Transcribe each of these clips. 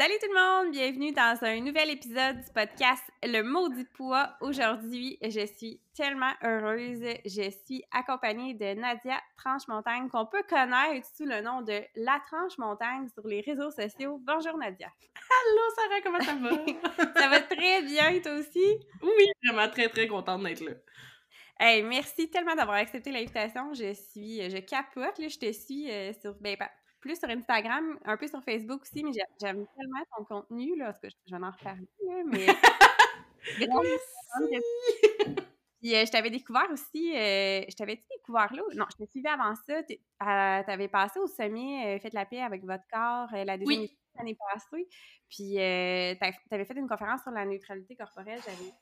Salut tout le monde, bienvenue dans un nouvel épisode du podcast Le Maudit Poids. Aujourd'hui, je suis tellement heureuse. Je suis accompagnée de Nadia Tranche-Montagne, qu'on peut connaître sous le nom de La Tranche-Montagne sur les réseaux sociaux. Bonjour Nadia. Allô Sarah, comment ça va? ça va très bien, toi aussi? Oui, vraiment très très contente d'être là. Hey, merci tellement d'avoir accepté l'invitation. Je suis, je capote, là, je te suis euh, sur, ben, plus sur Instagram, un peu sur Facebook aussi, mais j'aime tellement ton contenu, là, parce que je vais en reparler, mais... Puis euh, je t'avais découvert aussi, euh, je t'avais découvert là? Non, je t'ai suivi avant ça. Tu avais passé au sommet euh, Faites la paix avec votre corps la deuxième oui. L'année passée. Puis tu avais fait une conférence sur la neutralité corporelle. J'avais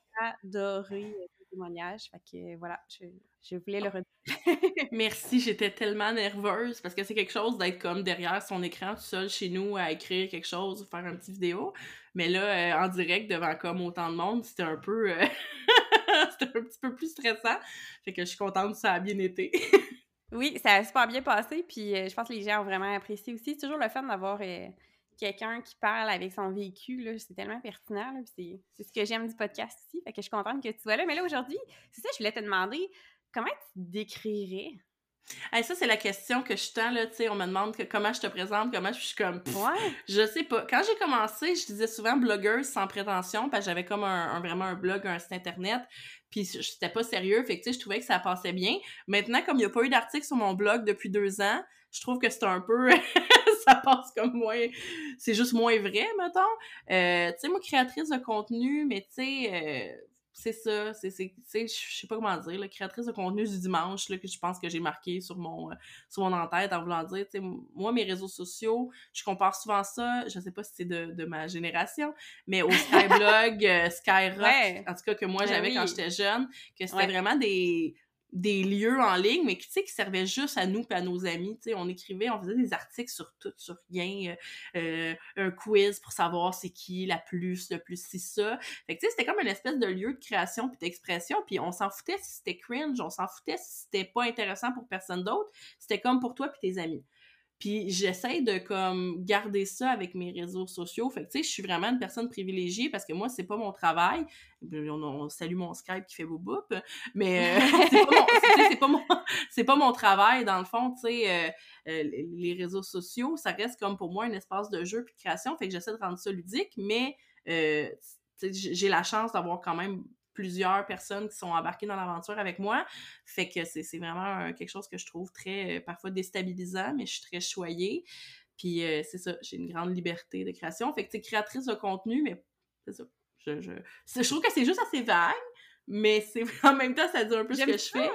adoré ton témoignage. Fait que voilà, je, je voulais le redire. Merci, j'étais tellement nerveuse parce que c'est quelque chose d'être comme derrière son écran tout seul chez nous à écrire quelque chose ou faire une petite vidéo. Mais là, en direct devant comme autant de monde, c'était un peu. c'était un petit peu plus stressant. Fait que je suis contente que ça a bien été. oui, ça a super bien passé. Puis je pense que les gens ont vraiment apprécié aussi. C'est toujours le fun d'avoir quelqu'un qui parle avec son vécu. C'est tellement pertinent. C'est ce que j'aime du podcast aussi. Fait que je suis contente que tu sois là. Mais là, aujourd'hui, c'est ça, je voulais te demander comment tu décrirais? Ça, c'est la question que je tends, là, tu sais, on me demande comment je te présente, comment je suis comme... ouais. Je sais pas. Quand j'ai commencé, je disais souvent blogueuse sans prétention, parce que j'avais comme un, vraiment un blog, un site internet, puis c'était pas sérieux, fait que, tu sais, je trouvais que ça passait bien. Maintenant, comme il n'y a pas eu d'article sur mon blog depuis deux ans, je trouve que c'est un peu... ça passe comme moins... C'est juste moins vrai, mettons. Euh, tu sais, moi, créatrice de contenu, mais tu sais... Euh, c'est ça, c'est, je sais pas comment dire, la créatrice de contenu du dimanche, là, que je pense que j'ai marqué sur mon, euh, sur mon en-tête en voulant dire, moi, mes réseaux sociaux, je compare souvent ça, je sais pas si c'est de, de ma génération, mais au Skyblog, euh, Skyrock, en tout cas que moi ben j'avais quand j'étais jeune, que c'était vraiment des des lieux en ligne, mais tu sais, qui servaient juste à nous et à nos amis. Tu sais, on écrivait, on faisait des articles sur tout, sur rien, euh, euh, un quiz pour savoir c'est qui la plus, le plus si ça. Fait que tu sais, c'était comme une espèce de lieu de création puis d'expression, puis on s'en foutait si c'était cringe, on s'en foutait si c'était pas intéressant pour personne d'autre. C'était comme pour toi puis tes amis. Puis j'essaie de comme garder ça avec mes réseaux sociaux. Fait que tu sais, je suis vraiment une personne privilégiée parce que moi, c'est pas mon travail. On, salue mon Skype qui fait boop, mais euh, c'est pas, mon, c'est pas mon travail dans le fond, tu sais. Euh, euh, les réseaux sociaux, ça reste comme pour moi un espace de jeu puis de création. Fait que j'essaie de rendre ça ludique, mais j'ai la chance d'avoir quand même plusieurs personnes qui sont embarquées dans l'aventure avec moi. Fait que c'est vraiment quelque chose que je trouve très, euh, parfois déstabilisant, mais je suis très choyée. Puis euh, c'est ça, j'ai une grande liberté de création. Fait que tu créatrice de contenu, mais c'est ça. Je, je, trouve que c'est juste assez vague, mais c'est en même temps, ça dit un peu ce que je fais.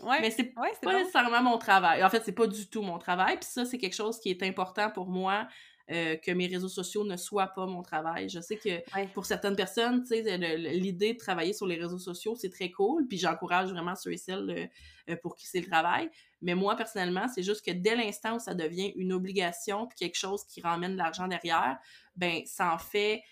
Ouais. Mais c'est pas nécessairement mon travail. En fait, c'est pas du tout mon travail. Puis ça, c'est quelque chose qui est important pour moi euh, que mes réseaux sociaux ne soient pas mon travail. Je sais que pour certaines personnes, l'idée de travailler sur les réseaux sociaux, c'est très cool, puis j'encourage vraiment ceux et celles euh, euh, pour qui c'est le travail. Mais moi, personnellement, c'est juste que dès l'instant où ça devient une obligation, puis quelque chose qui ramène de l'argent derrière, ben ça en fait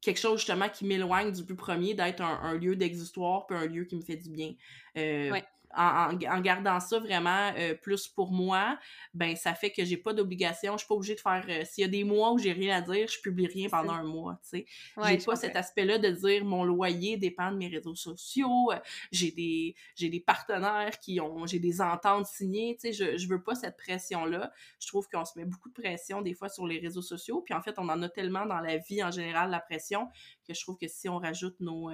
quelque chose justement qui m'éloigne du plus premier, d'être un, lieu d'existoire, puis un lieu qui me fait du bien. Euh, en, gardant ça vraiment euh, plus pour moi, ben ça fait que j'ai pas d'obligation, je suis pas obligée de faire euh, s'il y a des mois où j'ai rien à dire, je publie rien pendant un mois, tu sais. j'ai pas cet aspect-là de dire mon loyer dépend de mes réseaux sociaux, euh, j'ai des j'ai des partenaires qui ont j'ai des ententes signées, tu sais, je, je veux pas cette pression là. Je trouve qu'on se met beaucoup de pression des fois sur les réseaux sociaux, puis en fait on en a tellement dans la vie en général la pression que je trouve que si on rajoute nos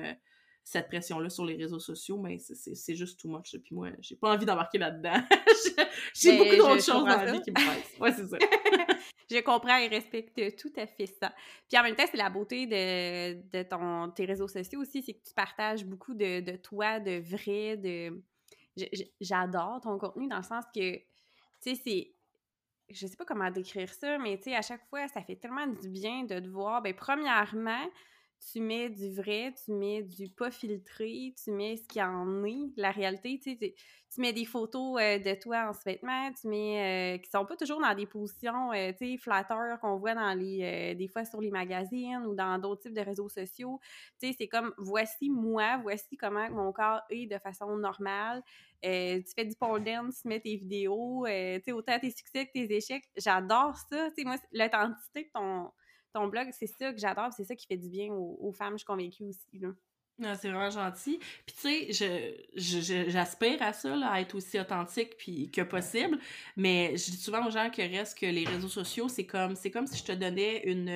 cette pression-là sur les réseaux sociaux, mais c'est juste too much. Puis moi, j'ai pas envie d'embarquer là-dedans. j'ai beaucoup d'autres choses dans la vie qui me pressent. Ouais, c'est ça. je comprends et respecte tout à fait ça. Puis en même temps, c'est la beauté de, de ton, tes réseaux sociaux aussi, c'est que tu partages beaucoup de, de toi, de vrai, de... J'adore ton contenu dans le sens que, tu sais, c'est je sais pas comment décrire ça, mais tu sais, à chaque fois, ça fait tellement du bien de te voir. Ben, premièrement, tu mets du vrai, tu mets du pas filtré, tu mets ce qu'il en est, la réalité, tu mets des photos euh, de toi en ce vêtement, tu mets, euh, qui sont pas toujours dans des positions, euh, flatteurs qu'on voit dans les, des fois sur les magazines ou dans d'autres types de réseaux sociaux, tu sais, c'est comme, voici moi, voici comment mon corps est de façon normale, tu fais du pole dance, tu mets tes vidéos, tu sais, autant tes succès que tes échecs, j'adore ça, tu sais, moi, l'authenticité de ton ton blog, c'est ça que j'adore, c'est ça qui fait du bien aux, femmes, je suis convaincue aussi. Là. Ah, c'est vraiment gentil. Puis tu sais, j'aspire à ça, à être aussi authentique puis que possible. Mais je dis souvent aux gens que reste que les réseaux sociaux, c'est comme c'est comme si je te donnais une,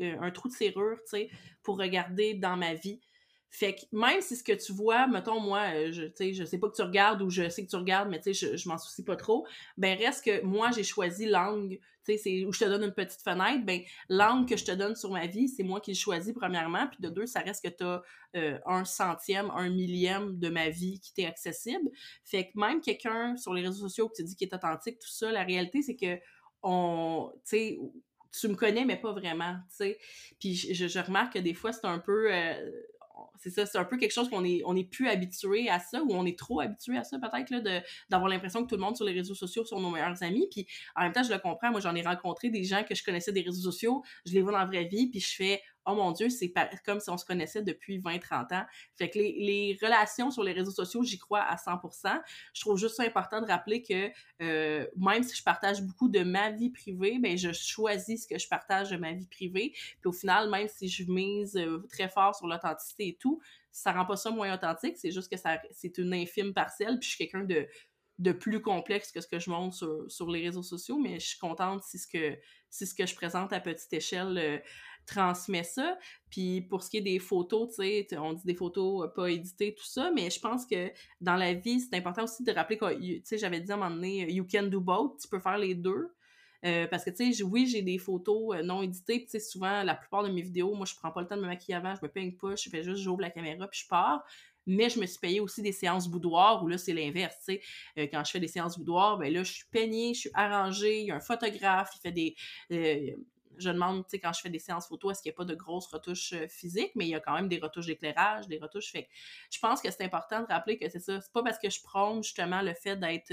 euh, un trou de serrure, tu sais, pour regarder dans ma vie. Fait que même si ce que tu vois, mettons, moi, euh, je, je sais pas que tu regardes ou je sais que tu regardes, mais tu sais, je, je m'en soucie pas trop, ben reste que moi, j'ai choisi l'angle, tu sais, où je te donne une petite fenêtre, ben l'angle que je te donne sur ma vie, c'est moi qui le choisis premièrement, puis de deux, ça reste que tu as euh, un centième, un millième de ma vie qui t'est accessible. Fait que même quelqu'un sur les réseaux sociaux qui te dit qu'il est authentique, tout ça, la réalité, c'est que on, tu sais, tu me connais, mais pas vraiment, tu sais. Puis je, je, remarque que des fois, c'est un peu... Euh, c'est ça, c'est un peu quelque chose qu'on est, on est plus habitué à ça, ou on est trop habitué à ça, peut-être, d'avoir l'impression que tout le monde sur les réseaux sociaux sont nos meilleurs amis. Puis en même temps, je le comprends. Moi, j'en ai rencontré des gens que je connaissais des réseaux sociaux, je les vois dans la vraie vie, puis je fais oh mon Dieu, c'est comme si on se connaissait depuis 20-30 ans. Fait que les, relations sur les réseaux sociaux, j'y crois à 100%. Je trouve juste ça important de rappeler que euh, même si je partage beaucoup de ma vie privée, ben je choisis ce que je partage de ma vie privée. Puis au final, même si je mise euh, très fort sur l'authenticité et tout, ça rend pas ça moins authentique. C'est juste que c'est une infime parcelle. Puis je suis quelqu'un de de plus complexe que ce que je montre sur, sur, les réseaux sociaux, mais je suis contente si ce que, si ce que je présente à petite échelle euh, transmet ça. Puis pour ce qui est des photos, tu sais, on dit des photos pas éditées, tout ça, mais je pense que dans la vie, c'est important aussi de rappeler que, tu sais, j'avais dit à un moment donné, you can do both, tu peux faire les deux. Euh, parce que, tu sais, oui, j'ai des photos euh, non éditées, tu sais, souvent, la plupart de mes vidéos, moi, je prends pas le temps de me maquiller avant, je me peigne pas, je fais juste, j'ouvre la caméra, puis je pars. Mais je me suis payé aussi des séances boudoir où là, c'est l'inverse, tu sais. Euh, quand je fais des séances boudoir, ben là, je suis peignée, je suis arrangée, il y a un photographe, il fait des je demande, tu sais, quand je fais des séances photo, est-ce qu'il n'y a pas de grosses retouches euh, physiques, mais il y a quand même des retouches d'éclairage, des retouches. Fait je pense que c'est important de rappeler que c'est ça. C'est pas parce que je prône justement le fait d'être,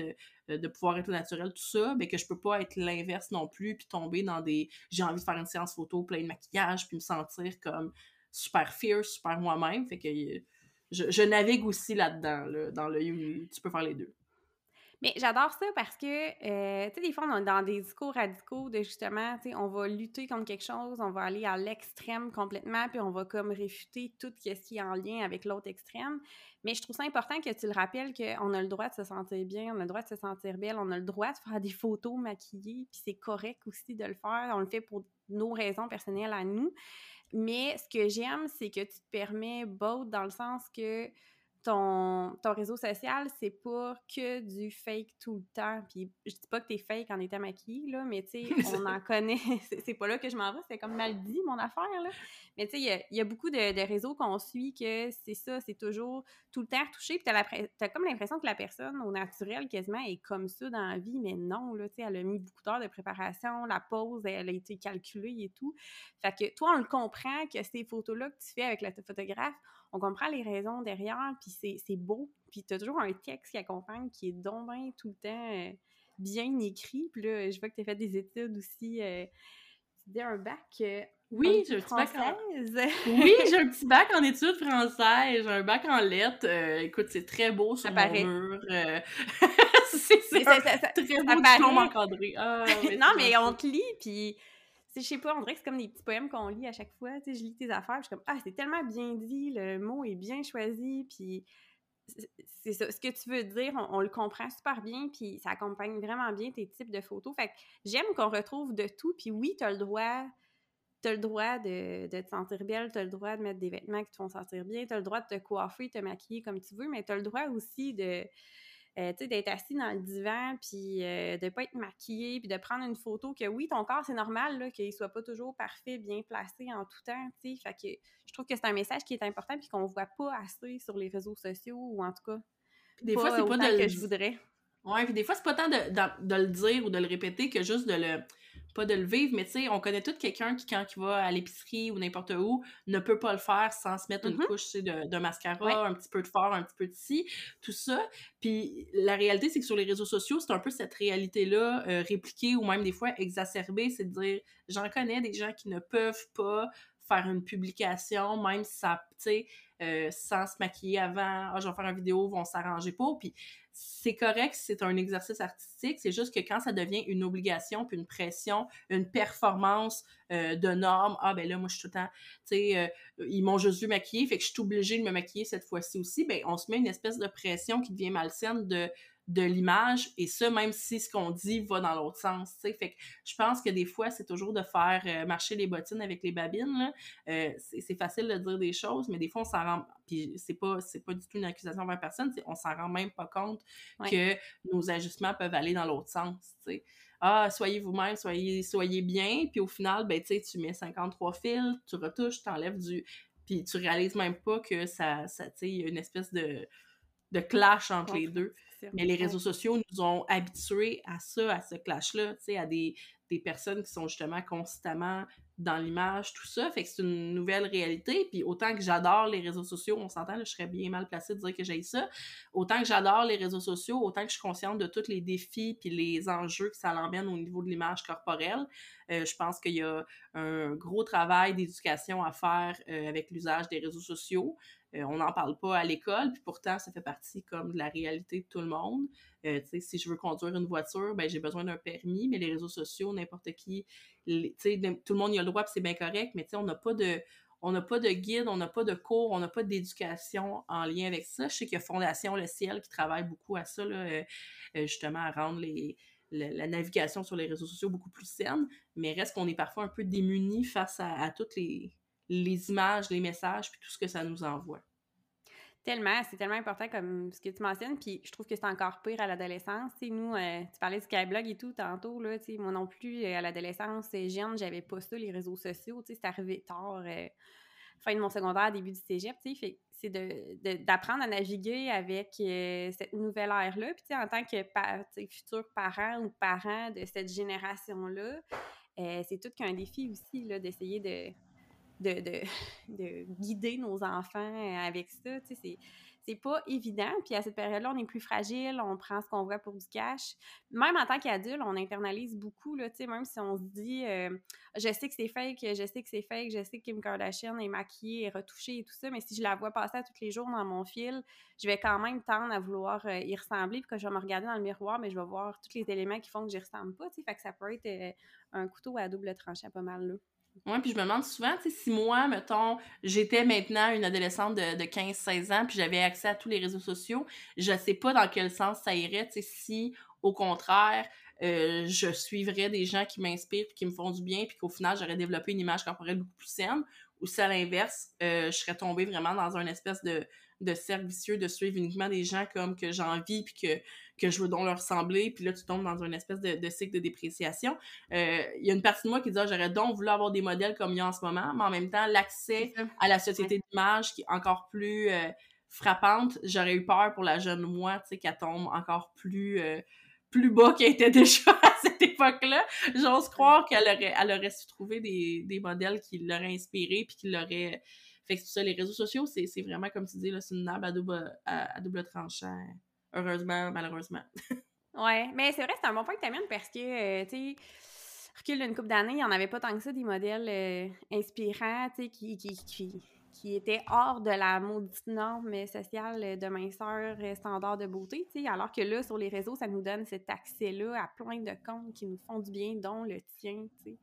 euh, de pouvoir être naturel, tout ça, mais que je peux pas être l'inverse non plus, puis tomber dans des. J'ai envie de faire une séance photo plein de maquillage, puis me sentir comme super fierce, super moi-même. Fait que euh, je, navigue aussi là-dedans, dans le tu peux faire les deux. Mais j'adore ça parce que, euh, tu sais, des fois, on est dans des discours radicaux de justement, tu sais, on va lutter contre quelque chose, on va aller à l'extrême complètement, puis on va comme réfuter tout ce qui est en lien avec l'autre extrême. Mais je trouve ça important que tu le rappelles qu'on a le droit de se sentir bien, on a le droit de se sentir belle, on a le droit de faire des photos maquillées, puis c'est correct aussi de le faire. On le fait pour nos raisons personnelles à nous. Mais ce que j'aime, c'est que tu te permets both dans le sens que ton, ton réseau social, c'est pas que du fake tout le temps. Puis je dis pas que t'es fake en étant maquillée, là, mais tu sais, on en connaît. c'est pas là que je m'en vais, c'est comme mal dit, mon affaire, là. Mais tu sais, il y, a, beaucoup de, réseaux qu'on suit que c'est ça, c'est toujours tout le temps retouché. Puis t'as, as comme l'impression que la personne, au naturel, quasiment, est comme ça dans la vie, mais non, là, tu sais, elle a mis beaucoup d'heures de préparation, la pause, elle a été calculée et tout. Fait que toi, on le comprend que ces photos-là que tu fais avec le photographe, on comprend les raisons derrière, puis c'est beau. Puis tu as toujours un texte qui accompagne qui est donc tout le temps euh, bien écrit. Puis là, je vois que tu as fait des études aussi. Euh, dis un bac oui, j'ai un petit bac en... Oui, j'ai un petit bac en études françaises, j'ai un bac en lettres. Euh, écoute, c'est très beau sur mon mur. Euh, c'est très beau diplôme encadré. Ah, non, mais on te lit, puis je sais pas, on dirait que c'est comme des petits poèmes qu'on lit à chaque fois. Tu sais, je lis tes affaires, je suis comme, ah, c'est tellement bien dit, le mot est bien choisi, puis c'est ça. Ce que tu veux dire, on, le comprend super bien, puis ça accompagne vraiment bien tes types de photos. Fait que j'aime qu'on retrouve de tout, puis oui, tu as le droit t'as le droit de, te sentir belle, t'as le droit de mettre des vêtements qui te font sentir bien, t'as le droit de te coiffer, te maquiller comme tu veux, mais t'as le droit aussi de, euh, d'être assis dans le divan, puis euh, de pas être maquillé, puis de prendre une photo que oui, ton corps, c'est normal, qu'il soit pas toujours parfait, bien placé en tout temps, tu sais. Fait que je trouve que c'est un message qui est important, puis qu'on voit pas assez sur les réseaux sociaux, ou en tout cas, des fois, c'est pas de que je voudrais. Ouais, puis des fois, c'est pas tant de, de, le dire ou de le répéter que juste de le pas de le vivre, mais tu sais, on connaît tout quelqu'un qui, quand il va à l'épicerie ou n'importe où, ne peut pas le faire sans se mettre une mm-hmm. couche de, de, mascara, un petit peu de fard, un petit peu de ci, tout ça. Puis la réalité, c'est que sur les réseaux sociaux, c'est un peu cette réalité-là euh, répliquée ou même des fois exacerbée, c'est de dire, j'en connais des gens qui ne peuvent pas faire une publication, même si ça, tu sais, euh, sans se maquiller avant, ah, je vais faire une vidéo, vont s'arranger pour. Puis c'est correct, c'est un exercice artistique, c'est juste que quand ça devient une obligation, puis une pression, une performance euh, de normes, ah ben là, moi je suis tout le temps, tu sais, euh, ils m'ont juste vu maquiller, fait que je suis obligée de me maquiller cette fois-ci aussi, ben on se met une espèce de pression qui devient malsaine de de l'image et ça même si ce qu'on dit va dans l'autre sens tu sais. Fait que je pense que des fois c'est toujours de faire euh, marcher les bottines avec les babines euh, c'est facile de dire des choses mais des fois on s'en rend puis c'est pas c'est pas du tout une accusation envers personne on s'en rend même pas compte que nos ajustements peuvent aller dans l'autre sens tu sais. Ah, soyez vous-même, soyez, soyez bien, puis au final, ben, tu sais, tu mets 53 fils, tu retouches, tu enlèves du... Puis tu réalises même pas que ça, ça tu sais, il y a une espèce de, de clash entre les deux. Mais les réseaux sociaux nous ont habitués à ça, à ce clash-là, tu sais, à des, des personnes qui sont justement constamment dans l'image, tout ça. Fait que c'est une nouvelle réalité. Puis autant que j'adore les réseaux sociaux, on s'entend, je serais bien mal placée de dire que j'ai ça. Autant que j'adore les réseaux sociaux, autant que je suis consciente de tous les défis puis les enjeux que ça l'emmène au niveau de l'image corporelle. Euh, je pense qu'il y a un gros travail d'éducation à faire euh, avec l'usage des réseaux sociaux. Euh, on n'en parle pas à l'école, puis pourtant, ça fait partie comme de la réalité de tout le monde. Euh, si je veux conduire une voiture, ben, j'ai besoin d'un permis, mais les réseaux sociaux, n'importe qui, tout le monde y a le droit, puis c'est bien correct, mais on n'a pas de on n'a pas de guide, on n'a pas de cours, on n'a pas d'éducation en lien avec ça. Je sais qu'il y a Fondation Le Ciel qui travaille beaucoup à ça, euh, justement, à rendre la, navigation sur les réseaux sociaux beaucoup plus saine, mais reste qu'on est parfois un peu démunis face à toutes les, les images, les messages, puis tout ce que ça nous envoie. Tellement, c'est tellement important comme ce que tu mentionnes, puis je trouve que c'est encore pire à l'adolescence. nous, euh, tu parlais du Skyblog et tout tantôt, là, moi non plus, euh, à l'adolescence, euh, jeune, j'avais pas ça, les réseaux sociaux, c'est arrivé tard, fin de mon secondaire, début du cégep, c'est d'apprendre à naviguer avec cette nouvelle ère-là. Puis, en tant que futur parent ou parent de cette génération-là, c'est tout qu'un défi aussi, d'essayer de de, de, de, guider nos enfants avec ça. Tu sais, c'est pas évident. Puis à cette période-là, on est plus fragile, on prend ce qu'on voit pour du cash. Même en tant qu'adulte, on internalise beaucoup, là, tu sais, même si on se dit euh, je sais que c'est fake, je sais que c'est fake, je sais que Kim Kardashian est maquillée et retouchée et tout ça, mais si je la vois passer à tous les jours dans mon fil, je vais quand même tendre à vouloir euh, y ressembler, puis que je vais me regarder dans le miroir, mais je vais voir tous les éléments qui font que j'y ressemble pas, tu sais, fait que ça peut être euh, un couteau à double tranchant pas mal, là. Oui, puis je me demande souvent, tu sais, si moi, mettons, j'étais maintenant une adolescente de, de 15-16 ans, puis j'avais accès à tous les réseaux sociaux, je sais pas dans quel sens ça irait, tu sais, si, au contraire, euh, je suivrais des gens qui m'inspirent, puis qui me font du bien, puis qu'au final, j'aurais développé une image corporelle beaucoup plus saine, ou si à l'inverse, euh, je serais tombée vraiment dans une espèce de, de cercle vicieux de suivre uniquement des gens comme que j'ai envie, puis que que je veux donc leur ressembler, puis là, tu tombes dans une espèce de, cycle de dépréciation. Euh, il y a une partie de moi qui dit, ah, j'aurais donc voulu avoir des modèles comme il y a en ce moment, mais en même temps, l'accès à la société d'image qui est encore plus euh, frappante, j'aurais eu peur pour la jeune moi, tu sais, qu'elle tombe encore plus... Euh, plus bas qu'elle était déjà à cette époque-là. J'ose croire qu'elle aurait, elle aurait su trouver des, des modèles qui l'auraient inspiré puis qui l'auraient... Fait que ça, les réseaux sociaux, c'est vraiment, comme tu dis, c'est une arme à double, à double tranchant. Heureusement, malheureusement. ouais, mais c'est vrai, c'est un bon point que tu amènes parce que, euh, tu sais, recul d'une couple d'années, il n'y en avait pas tant que ça des modèles inspirants, tu sais, qui, qui, qui, qui était hors de la maudite norme sociale de minceur euh, standard de beauté, tu sais, alors que là, sur les réseaux, ça nous donne cet accès-là à plein de comptes qui nous font du bien, dont le tien, tu sais,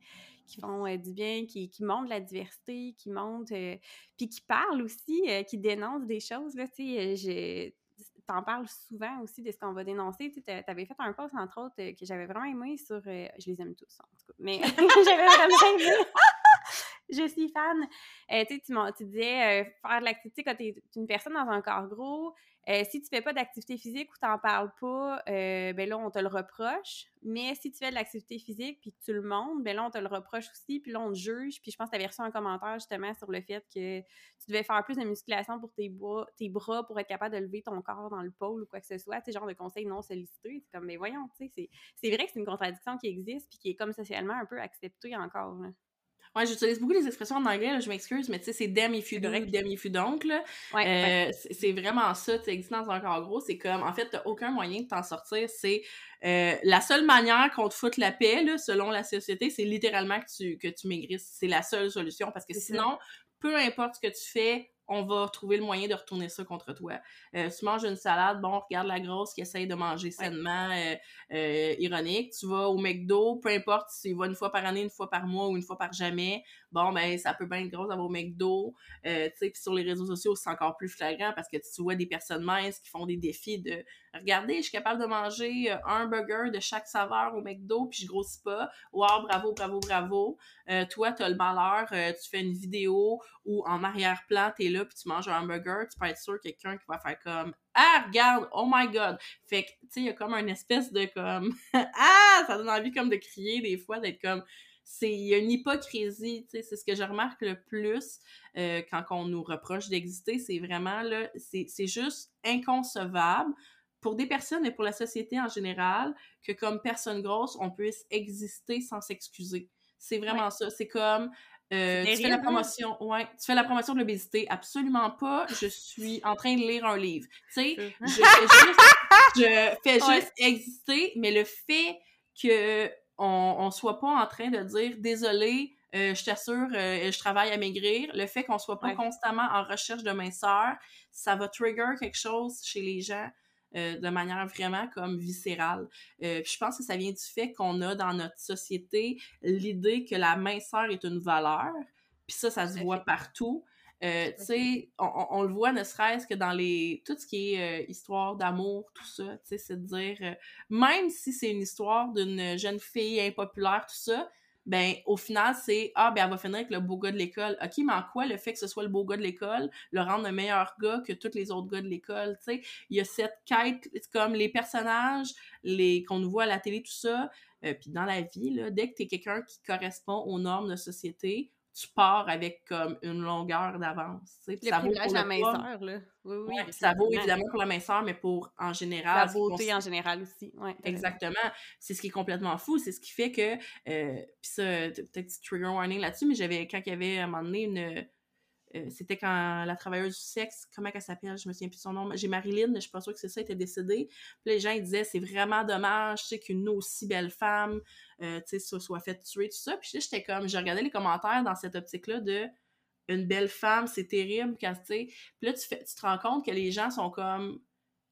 qui font euh, du bien, qui, qui montrent la diversité, qui montrent, euh, puis qui parlent aussi, qui dénoncent des choses, là, tu sais, t'en parles souvent aussi de ce qu'on va dénoncer. Tu avais fait un post, entre autres, que j'avais vraiment aimé sur... je les aime tous, en tout cas. Mais j'avais vraiment aimé je suis fan. Euh, tu, tu disais euh, faire de l'activité quand tu es une personne dans un corps gros. Euh, si tu fais pas d'activité physique ou t'en parles pas, ben là, on te le reproche. Mais si tu fais de l'activité physique puis que tu le montres, ben là, on te le reproche aussi. Puis là, on te juge. Puis je pense que tu reçu un commentaire justement sur le fait que tu devais faire plus de musculation pour tes bras, tes bras pour être capable de lever ton corps dans le pôle ou quoi que ce soit. Tu genre de conseils non sollicités. C'est comme, mais voyons, c'est vrai que c'est une contradiction qui existe puis qui est comme socialement un peu acceptée encore. Ouais, j'utilise beaucoup les expressions en anglais, là, je m'excuse, mais tu sais, c'est damn if you do, damn if you don't, là. Ouais, euh, C'est vraiment ça, tu existes dans un corps gros, c'est comme, en fait, t'as aucun moyen de t'en sortir, c'est euh, la seule manière qu'on te foute la paix, là, selon la société, c'est littéralement que tu, que tu maigrisses. C'est la seule solution, parce que sinon, peu importe ce que tu fais, on va trouver le moyen de retourner ça contre toi. Euh, tu manges une salade, bon, regarde la grosse qui essaye de manger sainement, euh, euh, ironique. Tu vas au McDo, peu importe si tu vas une fois par année, une fois par mois ou une fois par jamais, bon, ben, ça peut bien être gros d'avoir au McDo. tu sais, puis sur les réseaux sociaux, c'est encore plus flagrant parce que tu vois des personnes minces qui font des défis de regardez, je suis capable de manger un burger de chaque saveur au McDo, puis je grossis pas. Wow, bravo, bravo, bravo. toi, tu as le malheur, tu fais une vidéo où en arrière-plan, tu es là, puis tu manges un hamburger, tu peux être sûr quelqu'un qui va faire comme Ah, regarde, oh my god! Fait que, tu sais, il y a comme une espèce de comme Ah! Ça donne envie comme de crier des fois, d'être comme c'est il y a une hypocrisie, tu sais, c'est ce que je remarque le plus euh, quand on nous reproche d'exister, c'est vraiment là, c'est juste inconcevable pour des personnes et pour la société en général que comme personne grosse, on puisse exister sans s'excuser. C'est vraiment ça. C'est comme euh, tu fais la promotion, ouais, tu fais la promotion de l'obésité. Absolument pas. Je suis en train de lire un livre. Tu sais, je fais juste, je fais juste exister, mais le fait que on, on soit pas en train de dire désolé, euh, je t'assure, euh, je travaille à maigrir. Le fait qu'on soit pas constamment en recherche de minceur, ça va trigger quelque chose chez les gens. Euh, de manière vraiment comme viscérale. Je pense que ça vient du fait qu'on a dans notre société l'idée que la minceur est une valeur, puis ça, ça se voit partout. Euh, tu sais, on, le voit ne serait-ce que dans les tout ce qui est histoire d'amour, tout ça, tu sais, c'est de dire, même si c'est une histoire d'une jeune fille impopulaire, tout ça, ben au final c'est ah ben elle va finir avec le beau gars de l'école. OK, mais en quoi le fait que ce soit le beau gars de l'école le rend un meilleur gars que tous les autres gars de l'école, tu sais, il y a cette quête comme les personnages les qu'on nous voit à la télé tout ça, euh, puis dans la vie là, dès que tu es quelqu'un qui correspond aux normes de société, tu pars avec comme une longueur d'avance. Le ça vaut pour la minceur, là. Oui, oui. ça vaut évidemment pour la minceur, mais pour en général. La beauté en général aussi. Ouais, Exactement. C'est ce qui est complètement fou. C'est ce qui fait que. Euh, Puis ça, peut-être trigger warning là-dessus, mais j'avais, quand il y avait à un moment donné une euh, c'était quand la travailleuse du sexe, comment elle s'appelle, je me souviens plus de son nom, j'ai Marilyn, je suis pas sûre que c'est ça, était décédée. Puis les gens ils disaient c'est vraiment dommage, tu sais, qu'une aussi belle femme, euh, tu sais, soit faite tuer, tout ça. Puis j'étais comme, j'ai regardé les commentaires dans cette optique-là de une belle femme, c'est terrible, tu sais. Puis là, tu te rends compte que les gens sont comme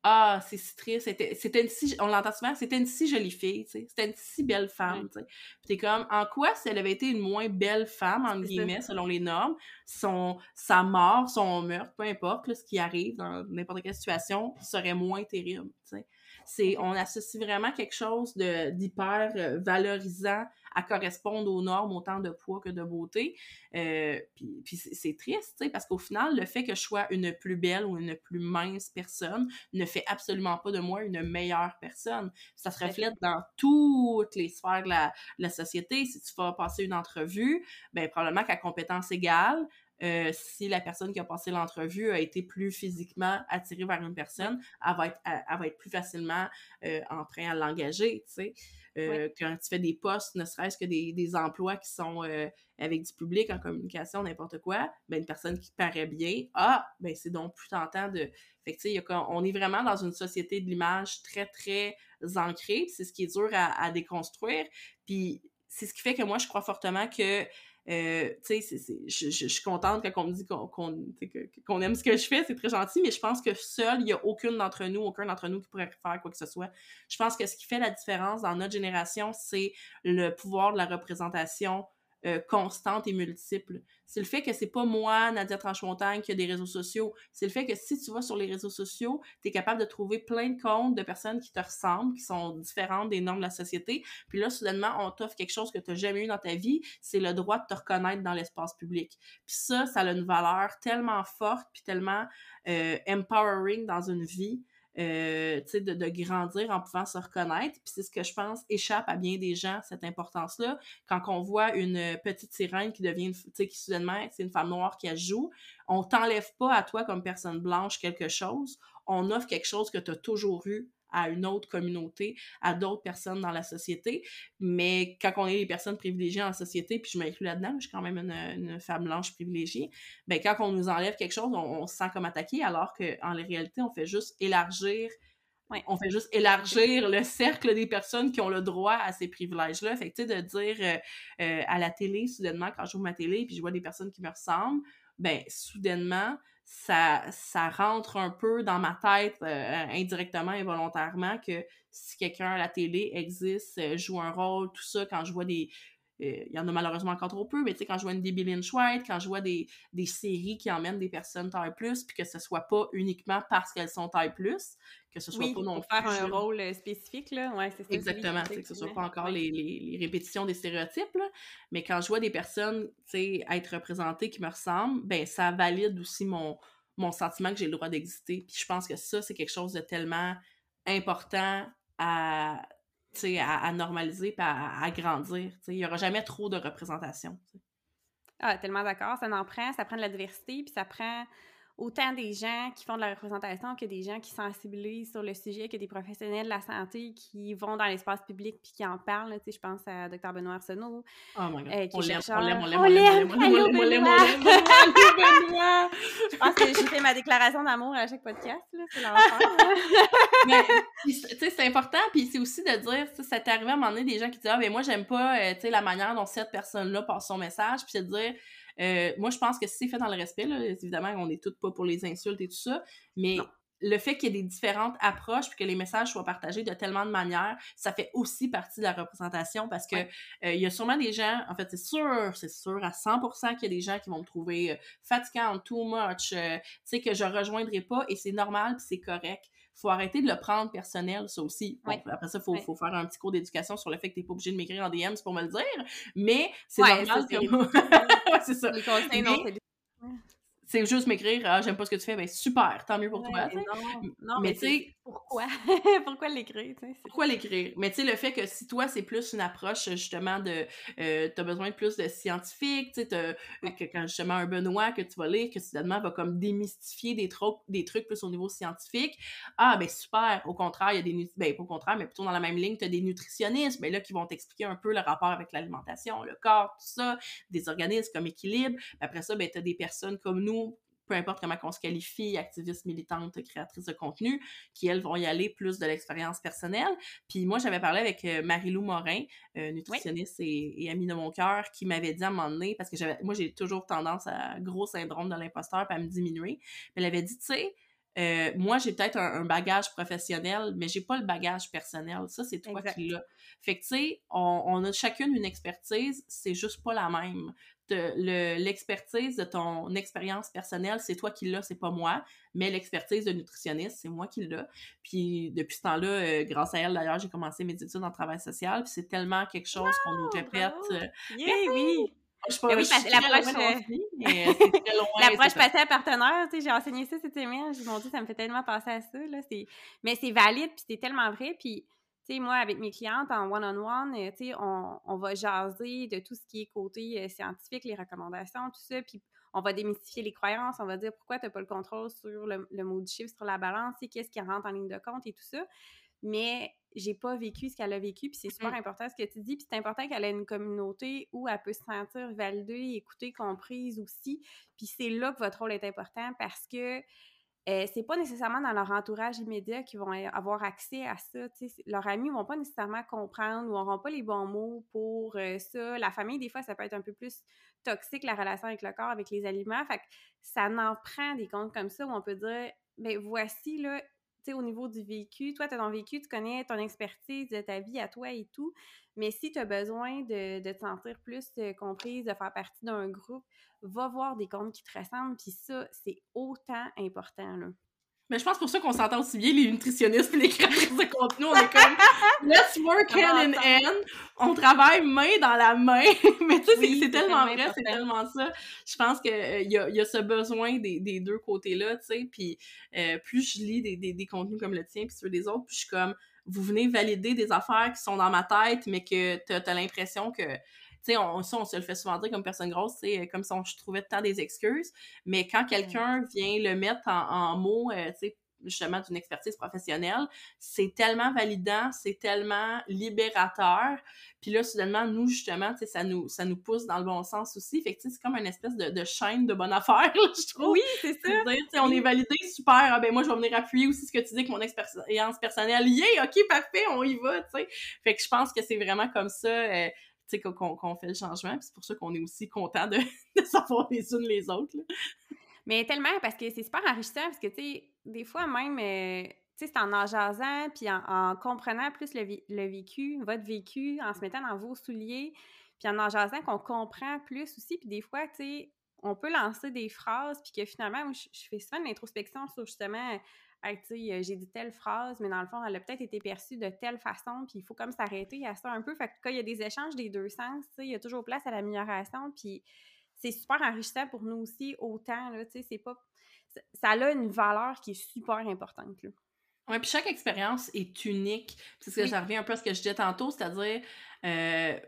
ah, c'est si triste, c'était une si, on l'entend souvent, c'était une si jolie fille, tu sais, c'était une si belle femme, tu t'es comme, en quoi si elle avait été une moins belle femme, en guillemets, selon les normes, son, sa mort, son meurtre, peu importe, ce qui arrive dans n'importe quelle situation, serait moins terrible, tu sais. C'est, on associe vraiment quelque chose de, d'hyper euh, valorisant à correspondre aux normes autant de poids que de beauté. Euh, puis, puis c'est triste, parce qu'au final, le fait que je sois une plus belle ou une plus mince personne ne fait absolument pas de moi une meilleure personne. Ça se reflète dans toutes les sphères de la, la société. Si tu vas passer une entrevue, ben probablement qu'à compétence égale, euh, si la personne qui a passé l'entrevue a été plus physiquement attirée vers une personne, elle va être, elle, va être plus facilement euh, en train à l'engager, tu sais. Euh, quand tu fais des postes, ne serait-ce que des, des, emplois qui sont avec du public, en communication, n'importe quoi, ben une personne qui paraît bien, ah, ben c'est donc plus tentant de... Fait que, tu sais, on est vraiment dans une société de l'image très, très ancrée, c'est ce qui est dur à, à déconstruire, puis c'est ce qui fait que moi, je crois fortement que euh, tu sais, je, je, suis contente quand on me dit qu'on aime ce que je fais, c'est très gentil, mais je pense que seul, il n'y a aucune d'entre nous, aucun d'entre nous qui pourrait faire quoi que ce soit. Je pense que ce qui fait la différence dans notre génération, c'est le pouvoir de la représentation euh, constante et multiple. C'est le fait que c'est pas moi, Nadia Tranche-Montagne, qui a des réseaux sociaux. C'est le fait que si tu vas sur les réseaux sociaux, tu es capable de trouver plein de comptes de personnes qui te ressemblent, qui sont différentes des normes de la société. Puis là, soudainement, on t'offre quelque chose que tu n'as jamais eu dans ta vie, c'est le droit de te reconnaître dans l'espace public. Puis ça, ça a une valeur tellement forte, puis tellement euh, empowering dans une vie. Euh, de, de, grandir en pouvant se reconnaître. Puis c'est ce que je pense échappe à bien des gens, cette importance-là. Quand on voit une petite sirène qui devient, tu sais, qui soudainement, c'est une femme noire qui joue, on t'enlève pas à toi comme personne blanche quelque chose, on offre quelque chose que tu as toujours eu à une autre communauté, à d'autres personnes dans la société. Mais quand on est des personnes privilégiées en société, puis je m'inclus là-dedans, je suis quand même une, femme blanche privilégiée, ben quand on nous enlève quelque chose, on, se sent comme attaqué, alors qu'en réalité, on fait juste élargir On fait juste élargir le cercle des personnes qui ont le droit à ces privilèges-là. Fait que, tu sais, de dire euh, euh, à la télé, soudainement, quand j'ouvre ma télé puis je vois des personnes qui me ressemblent, ben, soudainement, ça, ça rentre un peu dans ma tête euh, indirectement et volontairement que si quelqu'un à la télé existe, euh, joue un rôle, tout ça, quand je vois des, il y en a malheureusement encore trop peu, mais tu sais, quand je vois une Debbie Lynch White, quand je vois des, des séries qui emmènent des personnes taille plus, puis que ce soit pas uniquement parce qu'elles sont taille plus, que ce soit pas non pour faire un rôle euh, spécifique, là, ouais, c'est ça. Exactement, que ce soit pas encore les, les, les, répétitions des stéréotypes, là, mais quand je vois des personnes, tu sais, être représentées qui me ressemblent, ben ça valide aussi mon, mon sentiment que j'ai le droit d'exister, puis je pense que ça, c'est quelque chose de tellement important à à, normaliser et à, grandir. Il n'y aura jamais trop de représentation. Ah, tellement d'accord. Ça en prend, ça prend de la diversité, puis ça prend autant des gens qui font de la représentation que des gens qui sensibilisent sur le sujet, que des professionnels de la santé qui vont dans l'espace public puis qui en parlent. Tu sais, je pense à Dr Benoît Arsenault, oh my God. Euh, qui on l'aime, on l'aime, on l'aime, on l'aime, on l'aime, on l'aime, Benoît! Je pense que j'ai fait ma déclaration d'amour à chaque podcast, là, c'est l'enfer. Mais, tu sais, c'est important, puis c'est aussi de dire, ça t'est arrivé à un moment donné des gens qui disent « Ah, mais moi, j'aime pas, euh, tu sais, la manière dont cette personne-là passe son message », puis c'est de dire euh, moi, je pense que si c'est fait dans le respect, là, évidemment, on n'est toutes pas pour les insultes et tout ça, mais le fait qu'il y ait des différentes approches puis que les messages soient partagés de tellement de manières, ça fait aussi partie de la représentation parce que euh, il y a sûrement des gens, en fait, c'est sûr, c'est sûr à 100% qu'il y a des gens qui vont me trouver euh, fatigante, too much, tu sais, que je rejoindrai pas et c'est normal puis c'est correct faut arrêter de le prendre personnel, ça aussi. Après ça, il faut, faut, faire un petit cours d'éducation sur le fait que tu n'es pas obligé de m'écrire en DM pour me le dire, mais c'est normal que... c'est ça. Les conseils, non, c'est juste m'écrire ah, j'aime pas ce que tu fais ben super tant mieux pour toi non, non, mais, tu sais pourquoi? Pourquoi l'écrire pourquoi l'écrire? Mais tu sais le fait que si toi c'est plus une approche justement de euh, t'as besoin de plus de scientifique tu sais que quand justement un Benoît que tu vas lire que soudainement va comme démystifier des trucs des trucs plus au niveau scientifique ah ben super au contraire il y a des ben pas au contraire mais plutôt dans la même ligne tu as des nutritionnistes ben là qui vont t'expliquer un peu le rapport avec l'alimentation le corps tout ça des organismes comme équilibre après ça ben tu as des personnes comme nous peu importe comment on se qualifie, activiste, militante, créatrice de contenu, qui, elles, vont y aller plus de l'expérience personnelle. Puis moi, j'avais parlé avec euh, Marie-Lou Morin, euh, nutritionniste et, amie de mon cœur, qui m'avait dit à un moment donné, parce que moi, j'ai toujours tendance à gros syndrome de l'imposteur, puis à me diminuer. Elle avait dit, tu sais, euh, moi, j'ai peut-être un, bagage professionnel, mais j'ai pas le bagage personnel. Ça, c'est toi qui l'as. Fait que, tu sais, on, on, a chacune une expertise, c'est juste pas la même l'expertise de ton expérience personnelle, c'est toi qui l'as, c'est pas moi, mais l'expertise de nutritionniste, c'est moi qui l'ai. Puis depuis ce temps-là, euh, grâce à elle d'ailleurs, j'ai commencé mes études en travail social, puis c'est tellement quelque chose qu'on nous répète. Euh, oui! Je pas, oui, l'approche l'approche passée à partenaire, tu sais, j'ai enseigné ça cette semaine, j'ai dit ça me fait tellement penser à ça là, mais c'est valide puis c'est tellement vrai puis sais, moi, avec mes clientes en one-on-one, euh, tu sais, on, on, va jaser de tout ce qui est côté euh, scientifique, les recommandations, tout ça, puis on va démystifier les croyances, on va dire pourquoi tu n'as pas le contrôle sur le, mot du chiffre, sur la balance, qu'est-ce qui rentre en ligne de compte et tout ça. Mais j'ai pas vécu ce qu'elle a vécu, puis c'est super mm. important ce que tu dis, puis c'est important qu'elle ait une communauté où elle peut se sentir validée, écoutée, comprise aussi. Puis c'est là que votre rôle est important parce que euh, c'est pas nécessairement dans leur entourage immédiat qu'ils vont avoir accès à ça. Leurs amis vont pas nécessairement comprendre ou n'auront pas les bons mots pour euh, ça. La famille, des fois, ça peut être un peu plus toxique, la relation avec le corps, avec les aliments. Fait que ça n'en prend des comptes comme ça où on peut dire, ben voici, là, au niveau du vécu, toi, tu as ton vécu, tu connais ton expertise de ta vie à toi et tout, mais si tu as besoin de, te sentir plus euh, comprise, de faire partie d'un groupe, va voir des comptes qui te ressemblent, puis ça, c'est autant important, là. Mais je pense pour ça qu'on s'entend aussi bien, les nutritionnistes et les créateurs de contenu. On est comme, let's work hand in hand. On travaille main dans la main. Mais tu sais, c'est tellement vrai, c'est tellement ça. Je pense qu'il euh, y, a, y a ce besoin des, des deux côtés-là, tu sais. Puis euh, plus je lis des, des, des, contenus comme le tien, puis ceux des autres, puis je suis comme, vous venez valider des affaires qui sont dans ma tête, mais que t'as as, l'impression que sais, on, ça, on se le fait souvent dire comme personne grosse, c'est comme si on, je trouvais tant des excuses. Mais quand quelqu'un vient le mettre en, en mots, euh, tu sais, justement d'une expertise professionnelle, c'est tellement validant, c'est tellement libérateur. Puis là, soudainement, nous, justement, ça nous, ça nous pousse dans le bon sens aussi. Fait que c'est comme une espèce de, de, chaîne de bonne affaire, je trouve. Oui, c'est ça. Dire, On est validé, super. Ah ben moi, je vais venir appuyer aussi ce que tu dis avec mon expérience personnelle. Yeah, OK, parfait, on y va, tu sais. Fait que je pense que c'est vraiment comme ça. Euh, qu'on fait le changement. C'est pour ça qu'on est aussi content de, savoir les unes les autres. Mais tellement, parce que c'est super enrichissant, parce que, tu sais, des fois même, euh, tu sais, c'est en en jasant, puis en, comprenant plus le, le, vécu, votre vécu, en se mettant dans vos souliers, puis en en jasant qu'on comprend plus aussi, puis des fois, tu sais, on peut lancer des phrases, puis que finalement, je, fais souvent une introspection sur justement euh, j'ai dit telle phrase, mais dans le fond, elle a peut-être été perçue de telle façon, puis il faut comme s'arrêter à ça un peu. Fait que quand il y a des échanges des deux sens, il y a toujours place à l'amélioration, puis c'est super enrichissant pour nous aussi, autant, là, tu sais, c'est pas... Ça a une valeur qui est super importante, là. Oui, puis chaque expérience est unique. C'est ce que j'en reviens un peu à ce que je disais tantôt, c'est-à-dire, euh,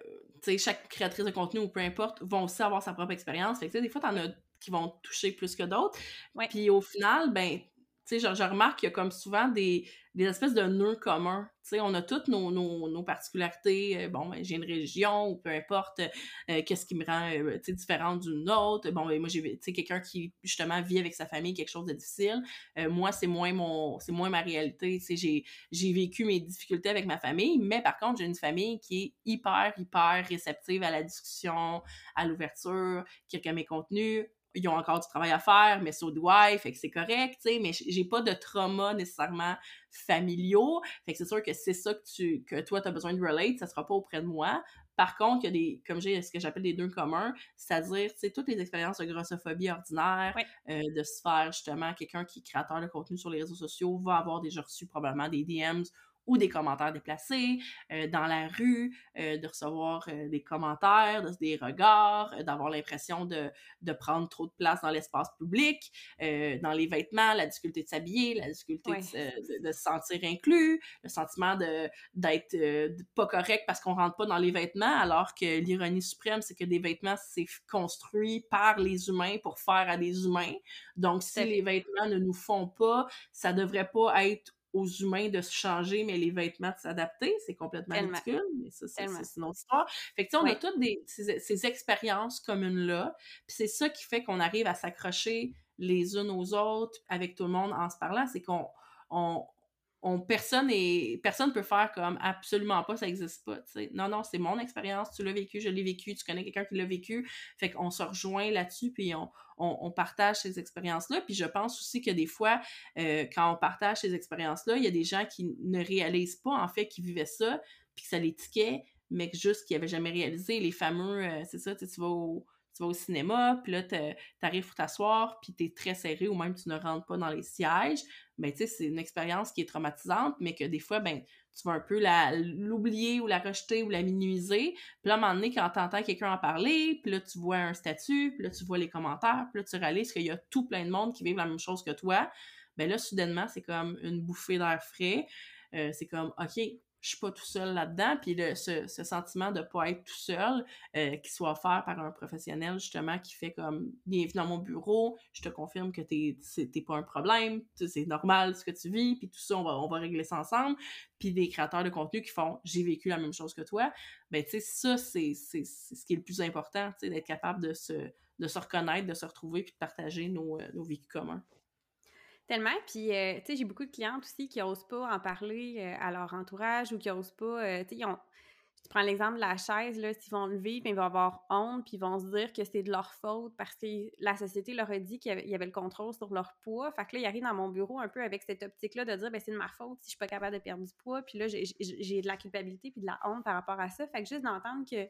tu sais, chaque créatrice de contenu ou peu importe vont aussi avoir sa propre expérience. Fait que, des fois, t'en as qui vont toucher plus que d'autres. Puis au final, ben, tu sais, je, remarque qu'il y a comme souvent des, des espèces de nœuds communs. Tu sais, on a toutes nos, nos, particularités. Euh, bon, ben, j'ai une région ou peu importe euh, qu'est-ce qui me rend euh, différente d'une autre. Bon, ben, moi, j'ai quelqu'un qui, justement, vit avec sa famille quelque chose de difficile. moi, c'est moins mon c'est moins ma réalité. Tu sais, j'ai vécu mes difficultés avec ma famille, mais par contre, j'ai une famille qui est hyper, hyper réceptive à la discussion, à l'ouverture, qui regarde mes contenus, ils ont encore du travail à faire, mais so do I, fait que c'est correct, tu sais, mais j'ai pas de trauma nécessairement familiaux, fait que c'est sûr que c'est ça que tu, que toi, tu as besoin de relate, ça sera pas auprès de moi. Par contre, il y a des, comme j'ai ce que j'appelle des deux communs, c'est-à-dire, tu sais, toutes les expériences de grossophobie ordinaire, euh, de se faire justement, quelqu'un qui est créateur de contenu sur les réseaux sociaux va avoir déjà reçu probablement des DMs ou des commentaires déplacés euh, dans la rue, euh, de recevoir euh, des commentaires, des regards, d'avoir l'impression de, de, prendre trop de place dans l'espace public, dans les vêtements, la difficulté de s'habiller, la difficulté de, se sentir inclus, le sentiment de d'être pas correct parce qu'on rentre pas dans les vêtements, alors que l'ironie suprême, c'est que des vêtements, c'est construit par les humains pour faire à des humains. Donc, si les vêtements ne nous font pas, ça devrait pas être aux humains de se changer, mais les vêtements de s'adapter, c'est complètement ridicule. Mais ça, c'est une autre histoire. Fait que, on a toutes des, ces, expériences communes-là. Puis c'est ça qui fait qu'on arrive à s'accrocher les unes aux autres avec tout le monde en se parlant. C'est qu'on on, on, personne est personne peut faire comme absolument pas ça n'existe pas non non c'est mon expérience tu l'as vécu je l'ai vécu tu connais quelqu'un qui l'a vécu. Fait qu'on se rejoint là-dessus puis on, on, partage ces expériences là puis je pense aussi que des fois euh, quand on partage ces expériences là il y a des gens qui ne réalisent pas en fait qu'ils vivaient ça puis que ça les tiquait mais juste qu'ils n'avaient jamais réalisé les fameux euh, c'est ça tu vas au tu vas au cinéma, puis là, t'arrives pour t'asseoir, puis t'es très serré, ou même tu ne rentres pas dans les sièges, ben, tu sais, c'est une expérience qui est traumatisante, mais que des fois, ben, tu vas un peu l'oublier ou la rejeter ou la minimiser. Puis là, à un moment donné, quand t'entends quelqu'un en parler, puis là, tu vois un statut, puis là, tu vois les commentaires, puis là, tu réalises qu'il y a tout plein de monde qui vivent la même chose que toi, ben là, soudainement, c'est comme une bouffée d'air frais. Euh, c'est comme, OK, je suis pas tout seul là-dedans. Puis le, ce, ce, sentiment de pas être tout seul, euh, qui soit offert par un professionnel, justement, qui fait comme bienvenue dans mon bureau, je te confirme que t'es, t'es pas un problème, c'est normal ce que tu vis, puis tout ça, on va, on va régler ça ensemble. Puis des créateurs de contenu qui font j'ai vécu la même chose que toi, ben tu sais, ça, c'est, c'est, ce qui est le plus important, tu sais, d'être capable de se, de se reconnaître, de se retrouver, puis de partager nos, euh, nos vécus communs. Tellement. Puis, euh, tu sais, j'ai beaucoup de clientes aussi qui n'osent pas en parler euh, à leur entourage ou qui n'osent pas. Euh, tu sais, je prends l'exemple de la chaise, là, s'ils vont lever, puis ils vont avoir honte, puis ils vont se dire que c'est de leur faute parce que la société leur a dit qu'il y, avait le contrôle sur leur poids. Fait que là, ils arrivent dans mon bureau un peu avec cette optique-là de dire, ben c'est de ma faute si je suis pas capable de perdre du poids. Puis là, j'ai de la culpabilité puis de la honte par rapport à ça. Fait que juste d'entendre que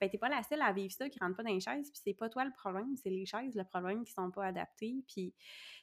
ben, t'es pas la seule à vivre ça, qui rentre pas dans les chaises, puis c'est pas toi le problème, c'est les chaises le problème qui sont pas adaptées, puis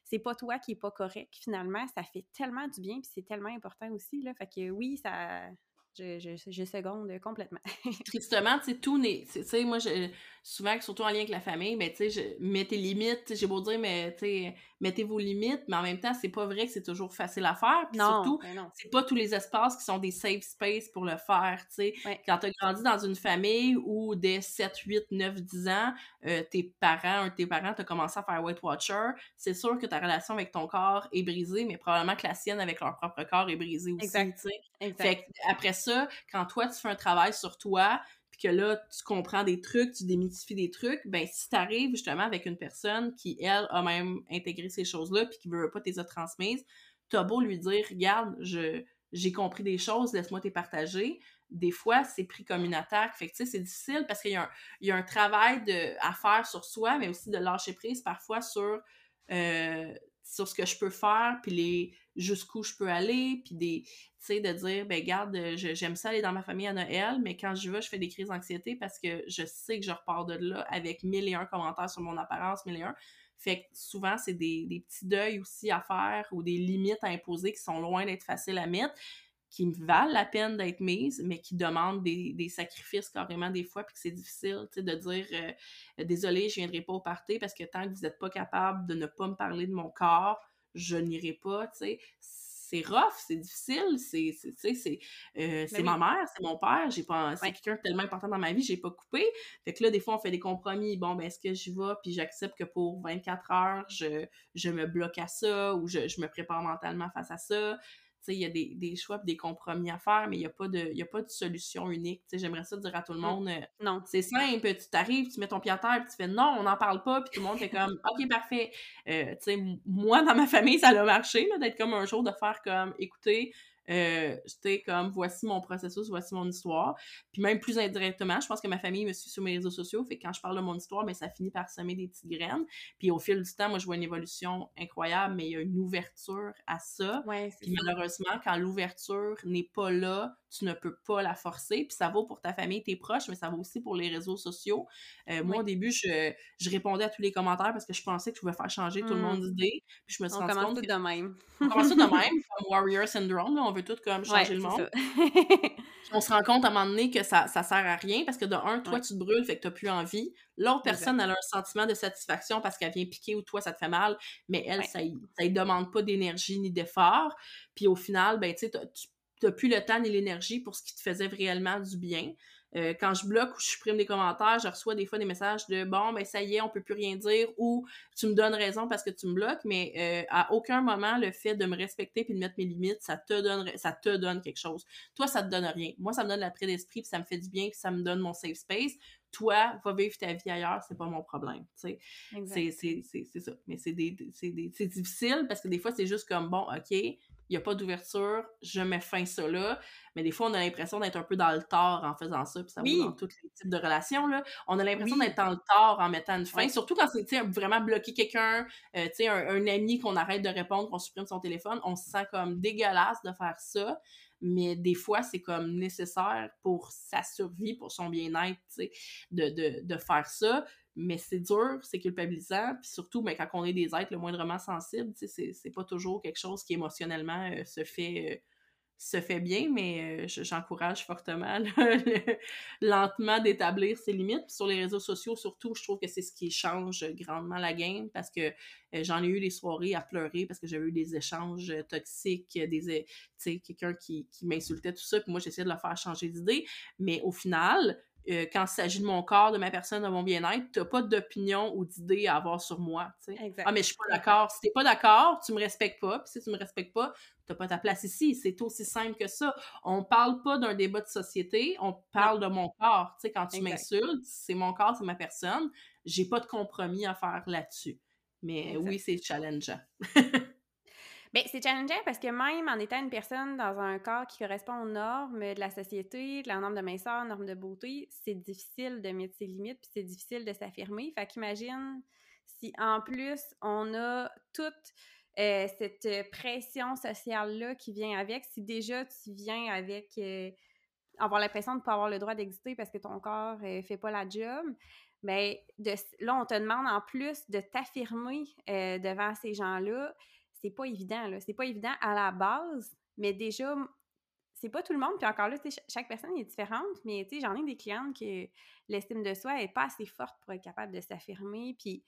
c'est pas toi qui est pas correct, finalement, ça fait tellement du bien, puis c'est tellement important aussi, là, fait que oui, ça, je, je, je, seconde complètement. Tristement, tu sais, tout n'est. Tu sais, moi, je, souvent, surtout en lien avec la famille, mais tu sais, mets tes limites. J'ai beau dire, mais tu sais, mettez vos limites, mais en même temps, c'est pas vrai que c'est toujours facile à faire. Puis surtout, ben c'est pas tous les espaces qui sont des safe space pour le faire, tu sais. Quand t'as grandi dans une famille où dès 7, 8, 9, 10 ans, euh, tes parents, un de tes parents, t'as commencé à faire Weight Watcher, c'est sûr que ta relation avec ton corps est brisée, mais probablement que la sienne avec leur propre corps est brisée aussi, tu sais. Fait après ça, quand toi, tu fais un travail sur toi, puis que là, tu comprends des trucs, tu démythifies des trucs, ben si t'arrives justement avec une personne qui, elle, a même intégré ces choses-là, puis qui veut pas tes a transmises, t'as beau lui dire, regarde, je j'ai compris des choses, laisse-moi te partager. Des fois, c'est pris comme une attaque. Fait que, tu sais, c'est difficile parce qu'il y, y, a un travail à faire sur soi, mais aussi de lâcher prise parfois sur, euh, sur ce que je peux faire, puis les jusqu'où je peux aller, puis des, tu sais, de dire, ben garde, j'aime ça aller dans ma famille à Noël, mais quand je vais, je fais des crises d'anxiété parce que je sais que je repars de là avec mille et un commentaires sur mon apparence, mille et un. Fait que souvent, c'est des, des petits deuils aussi à faire ou des limites à imposer qui sont loin d'être faciles à mettre qui me valent la peine d'être mises, mais qui demandent des, des, sacrifices carrément des fois, puis que c'est difficile de dire euh, désolé, je viendrai pas au party parce que tant que vous n'êtes pas capable de ne pas me parler de mon corps, je n'irai pas, tu sais. C'est rough, c'est difficile, c'est c'est euh, ben ma mère, c'est mon père, j'ai pas c'est quelqu'un tellement important dans ma vie, j'ai pas coupé. Fait que là des fois on fait des compromis, bon ben est-ce que j'y vais puis j'accepte que pour 24 heures, je, je me bloque à ça ou je, je me prépare mentalement face à ça il y a des, des choix et des compromis à faire, mais il n'y a, pas de, a pas de solution unique. J'aimerais ça dire à tout le mmh. monde, euh, non. c'est simple, tu t'arrives, tu mets ton pied à terre, puis tu fais non, on n'en parle pas, puis tout le monde fait comme, OK, parfait. Euh, moi, dans ma famille, ça a marché, d'être comme un jour de faire comme, écoutez, euh, j'étais comme voici mon processus, voici mon histoire. Puis même plus indirectement, je pense que ma famille me suit sur mes réseaux sociaux, fait que quand je parle de mon histoire, mais ça finit par semer des petites graines. Puis au fil du temps, moi je vois une évolution incroyable, mais il y a une ouverture à ça. puis malheureusement, quand l'ouverture n'est pas là, tu ne peux pas la forcer. Puis ça vaut pour ta famille, tes proches, mais ça vaut aussi pour les réseaux sociaux. Euh, moi, au début, je, je, répondais à tous les commentaires parce que je pensais que je pouvais faire changer tout le monde mmh. d'idée. Puis je me suis on rendu compte. de même. on commence tout de même, comme Warrior Syndrome. on veut tout comme changer le monde. on se rend compte à un moment donné que ça, ça sert à rien parce que de un, toi, tu te brûles, fait que tu n'as plus envie. L'autre personne, elle a un sentiment de satisfaction parce qu'elle vient piquer ou toi, ça te fait mal, mais elle, ça ne demande pas d'énergie ni d'effort. Puis au final, ben, tu sais, tu n'as plus le temps ni l'énergie pour ce qui te faisait réellement du bien. Euh, quand je bloque ou je supprime des commentaires, je reçois des fois des messages de bon, ben ça y est, on peut plus rien dire ou tu me donnes raison parce que tu me bloques, mais euh, à aucun moment le fait de me respecter puis de mettre mes limites, ça te donne ça te donne quelque chose. Toi, ça te donne rien. Moi, ça me donne la paix d'esprit puis ça me fait du bien puis ça me donne mon safe space. Toi, va vivre ta vie ailleurs, c'est pas mon problème. C'est ça. Mais c'est difficile parce que des fois, c'est juste comme bon, OK, il n'y a pas d'ouverture, je mets fin ça là. Mais des fois, on a l'impression d'être un peu dans le tort en faisant ça, puis ça oui. dans tous les types de relations. Là. On a l'impression d'être dans le tort en mettant une fin, surtout quand c'est vraiment bloquer quelqu'un, euh, un, un ami qu'on arrête de répondre, qu'on supprime son téléphone, on se sent comme dégueulasse de faire ça. Mais des fois, c'est comme nécessaire pour sa survie, pour son bien-être, de, de, faire ça. Mais c'est dur, c'est culpabilisant, puis surtout, mais quand on est des êtres le moindrement sensibles, c'est pas toujours quelque chose qui émotionnellement euh, se fait euh, se fait bien, mais j'encourage fortement lentement d'établir ses limites. sur les réseaux sociaux, surtout, je trouve que c'est ce qui change grandement la game parce que j'en ai eu des soirées à pleurer parce que j'avais eu des échanges toxiques, des quelqu'un qui, qui m'insultait, tout ça, puis moi j'essayais de le faire changer d'idée. Mais au final, euh, quand il s'agit de mon corps, de ma personne, de mon bien-être, tu n'as pas d'opinion ou d'idée à avoir sur moi. Ah, mais je suis pas d'accord. Si tu n'es pas d'accord, tu me respectes pas. Puis si tu me respectes pas, tu n'as pas ta place ici. C'est aussi simple que ça. On parle pas d'un débat de société, on parle de mon corps. quand tu m'insultes, c'est mon corps, c'est ma personne. J'ai pas de compromis à faire là-dessus. Mais oui, c'est challengeant. Bien, c'est challengeant parce que même en étant une personne dans un corps qui correspond aux normes de la société, de la norme de minceur, norme de beauté, c'est difficile de mettre ses limites, puis c'est difficile de s'affirmer. Fait qu'imagine si en plus on a toute euh, cette pression sociale-là qui vient avec, si déjà tu viens avec euh, avoir l'impression de ne pas avoir le droit d'exister parce que ton corps ne euh, fait pas la job, mais ben, de, là, on te demande en plus de t'affirmer devant ces gens-là c'est pas évident, là. C'est pas évident à la base, mais déjà, c'est pas tout le monde. Puis encore là, chaque personne est différente, mais tu sais, j'en ai des clientes que l'estime de soi est pas assez forte pour être capable de s'affirmer. Puis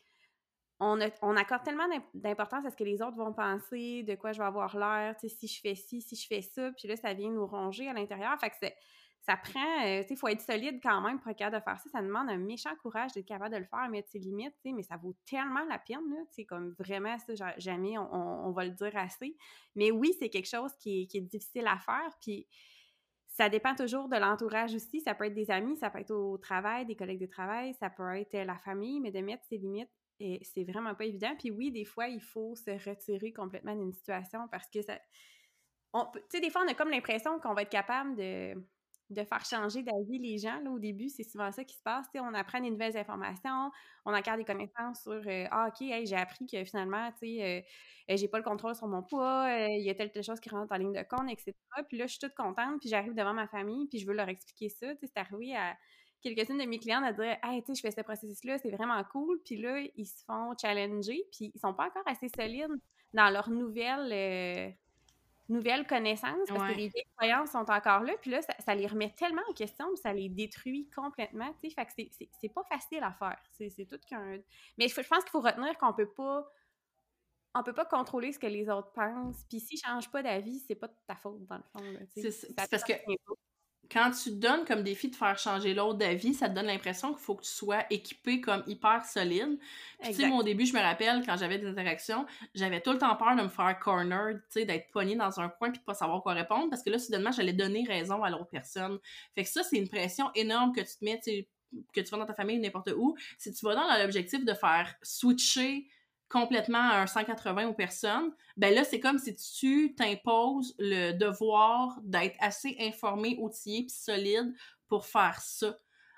on, on, accorde tellement d'importance à ce que les autres vont penser, de quoi je vais avoir l'air, tu sais, si je fais ci, si je fais ça. Puis là, ça vient nous ronger à l'intérieur. Fait que c'est ça prend, euh, tu sais, il faut être solide quand même pour être capable de faire ça. Ça demande un méchant courage d'être capable de le faire, mettre ses limites, tu sais, mais ça vaut tellement la peine, là, tu sais, comme vraiment, ça, jamais on, va le dire assez. Mais oui, c'est quelque chose qui est, difficile à faire, puis ça dépend toujours de l'entourage aussi. Ça peut être des amis, ça peut être au travail, des collègues de travail, ça peut être la famille, mais de mettre ses limites, c'est vraiment pas évident. Puis oui, des fois, il faut se retirer complètement d'une situation parce que ça... Tu sais, des fois, on a comme l'impression qu'on va être capable de de faire changer d'avis les gens. Là, au début, c'est souvent ça qui se passe. on apprend des nouvelles informations, on acquiert des connaissances sur euh, Ah, OK, j'ai appris que finalement, tu sais, euh, j'ai pas le contrôle sur mon poids, euh, il y a telle, telle chose qui rentre en ligne de compte, etc. Puis là, je suis toute contente, puis j'arrive devant ma famille, puis je veux leur expliquer ça. C'est arrivé à quelques-unes de mes clientes à dire Hey, tu sais, je fais ce processus-là, c'est vraiment cool. Puis là, ils se font challenger, puis ils sont pas encore assez solides dans leur nouvelle nouvelles connaissances parce que les vieilles croyances sont encore là. Puis là, ça, les remet tellement en question, ça les détruit complètement. Tu sais, fait que c'est pas facile à faire. C'est tout qu'un. Mais je, pense qu'il faut retenir qu'on peut pas. On peut pas contrôler ce que les autres pensent. Puis s'ils changent pas d'avis, c'est pas de ta faute, dans le fond. C'est parce que quand tu te donnes comme défi de faire changer l'autre d'avis, ça te donne l'impression qu'il faut que tu sois équipé comme hyper solide. Puis, tu sais, mon début, je me rappelle, quand j'avais des interactions, j'avais tout le temps peur de me faire corner, tu sais, d'être pogné dans un coin puis de pas savoir quoi répondre parce que là, soudainement, j'allais donner raison à l'autre personne. Fait que ça, c'est une pression énorme que tu te mets, que tu vas dans ta famille ou n'importe où. Si tu vas dans l'objectif de faire switcher complètement à un 180 aux personnes, ben là, c'est comme si tu t'imposes le devoir d'être assez informé, outillé puis solide pour faire ça.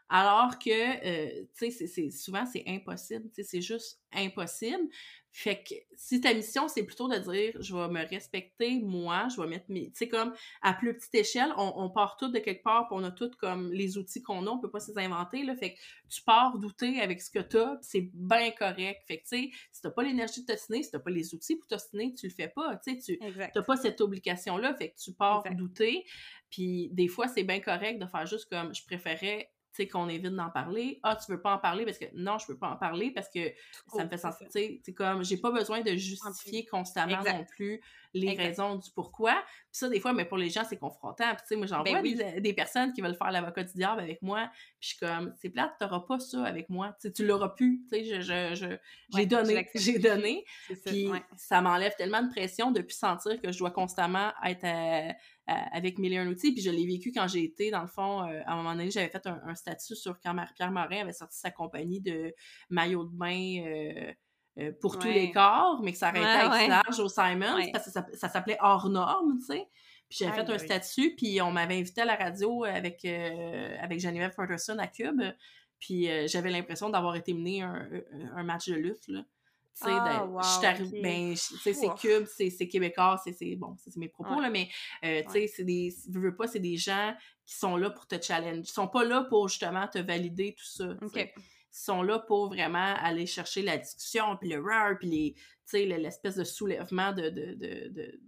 Alors que, euh, tu sais, c'est, souvent, c'est impossible. Tu sais, c'est juste impossible. Fait que si ta mission, c'est plutôt de dire, je vais me respecter, moi, je vais mettre mes... Tu sais, comme, à plus petite échelle, on, part toutes de quelque part, puis on a toutes comme les outils qu'on a, on peut pas se les inventer, là. Fait que tu pars douter avec ce que t'as, puis c'est bien correct. Fait que, tu sais, si t'as pas l'énergie de t'ostiner, si t'as pas les outils pour t'ostiner, tu le fais pas. Tu sais, tu t'as pas cette obligation-là, fait que tu pars douter. Puis des fois, c'est bien correct de faire juste comme, je préférais tu sais, qu'on évite d'en parler. Ah, tu veux pas en parler parce que non, je veux pas en parler parce que ça me fait sentir, tu sais, comme, j'ai pas besoin de justifier constamment non plus les raisons du pourquoi. Puis ça, des fois, mais pour les gens, c'est confrontant. Puis tu sais, moi, j'en ben vois des, personnes qui veulent faire l'avocat du diable avec moi, puis je suis comme, c'est plate, t'auras pas ça avec moi. Tu sais, tu l'auras pu. Tu sais, je, je, j'ai donné, j'ai donné. Puis ça m'enlève tellement de pression de plus sentir que je dois constamment être... à euh, avec mille et un outils. Puis je l'ai vécu quand j'ai été, dans le fond, euh, à un moment donné, j'avais fait un, statut sur quand Pierre Morin avait sorti sa compagnie de maillots de bain. Euh, pour tous les corps, mais que ça arrêtait avec large au Simon, parce que ça, s'appelait hors norme, tu sais. Puis j'avais fait un statut, puis on m'avait invité à la radio avec, avec Geneviève Ferguson à Cube, puis j'avais l'impression d'avoir été mené un, un, match de lutte, là. Ah, wow, je ben, c'est cube, c'est québécois, c'est bon, c'est mes propos, là, mais euh, tu sais, c'est des, veux, pas, c'est des gens qui sont là pour te challenge. Ils sont pas là pour justement te valider tout ça. Ils sont là pour vraiment aller chercher la discussion, puis le rare, puis les, tu sais, l'espèce de soulèvement de, de, de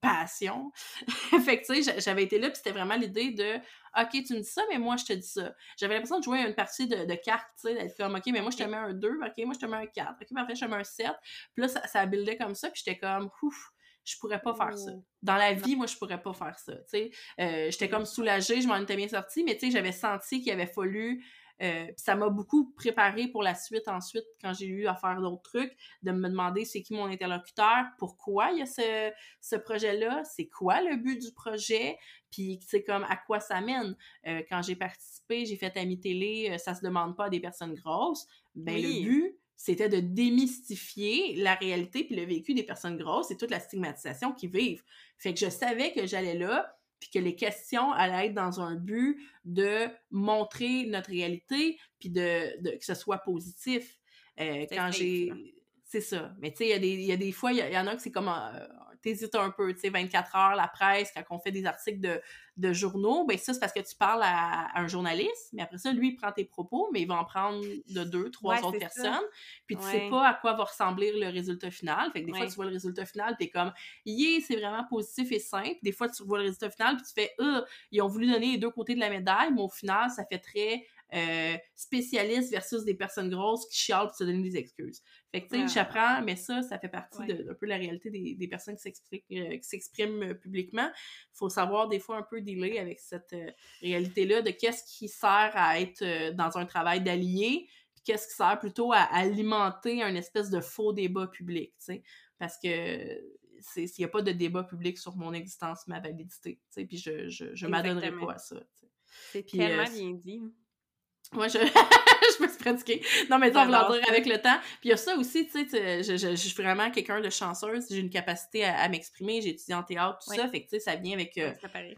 passion. fait que, tu sais, j'avais été là, puis c'était vraiment l'idée de OK, tu me dis ça, mais moi, je te dis ça. J'avais l'impression de jouer une partie de, de cartes, tu sais, d'être comme OK, mais moi, je te mets un 2, OK, moi, je te mets un 4, OK, parfait, je te mets un 7. Puis là, ça, ça buildait comme ça, puis j'étais comme, ouf, je pourrais pas faire ça. Oh. Dans la vie, moi, je pourrais pas faire ça, tu sais. Euh, j'étais comme soulagée, je m'en étais bien sortie, mais tu sais, j'avais senti qu'il avait fallu euh, ça m'a beaucoup préparé pour la suite ensuite quand j'ai eu à faire d'autres trucs, de me demander c'est qui mon interlocuteur, pourquoi il y a ce, ce projet-là, c'est quoi le but du projet, puis c'est comme à quoi ça mène. Euh, quand j'ai participé, j'ai fait Ami Télé, euh, ça se demande pas à des personnes grosses. Ben le but, c'était de démystifier la réalité puis le vécu des personnes grosses et toute la stigmatisation qu'ils vivent. Fait que je savais que j'allais là, puis que les questions allaient être dans un but de montrer notre réalité, puis de, que ce soit positif. Euh, quand j'ai... C'est ça. Mais tu sais, il y, a des fois, il y, en a que c'est comme euh, t'hésites un peu, tu sais, 24 heures, la presse, quand on fait des articles de, de journaux, ben ça, c'est parce que tu parles à, un journaliste, mais après ça, lui, il prend tes propos, mais il va en prendre de deux, trois autres personnes, puis tu sais pas à quoi va ressembler le résultat final. Fait que des fois, tu vois le résultat final, t'es comme, yeah, c'est vraiment positif et simple. Des fois, tu vois le résultat final, puis tu fais, euh, ils ont voulu donner les deux côtés de la médaille, mais au final, ça fait très euh, spécialistes versus des personnes grosses qui chialent pour se donner des excuses. Fait que, tu sais, j'apprends, mais ça, ça fait partie de, d'un peu la réalité des, des personnes qui euh, s'expriment euh, publiquement. Il faut savoir des fois un peu dealer avec cette réalité-là de qu'est-ce qui sert à être dans un travail d'allié, puis qu'est-ce qui sert plutôt à alimenter un espèce de faux débat public, tu sais. Parce que s'il n'y a pas de débat public sur mon existence, ma validité, tu sais, puis je, je, je m'adonnerai pas à ça. C'est tellement bien dit. Moi, je, je me suis pratiquée. Non, mais tu vas dire avec le temps. Puis il y a ça aussi, tu sais, je, je, suis vraiment quelqu'un de chanceuse. J'ai une capacité à, m'exprimer. J'ai étudié en théâtre, tout ça. Fait que, tu sais, ça vient avec euh,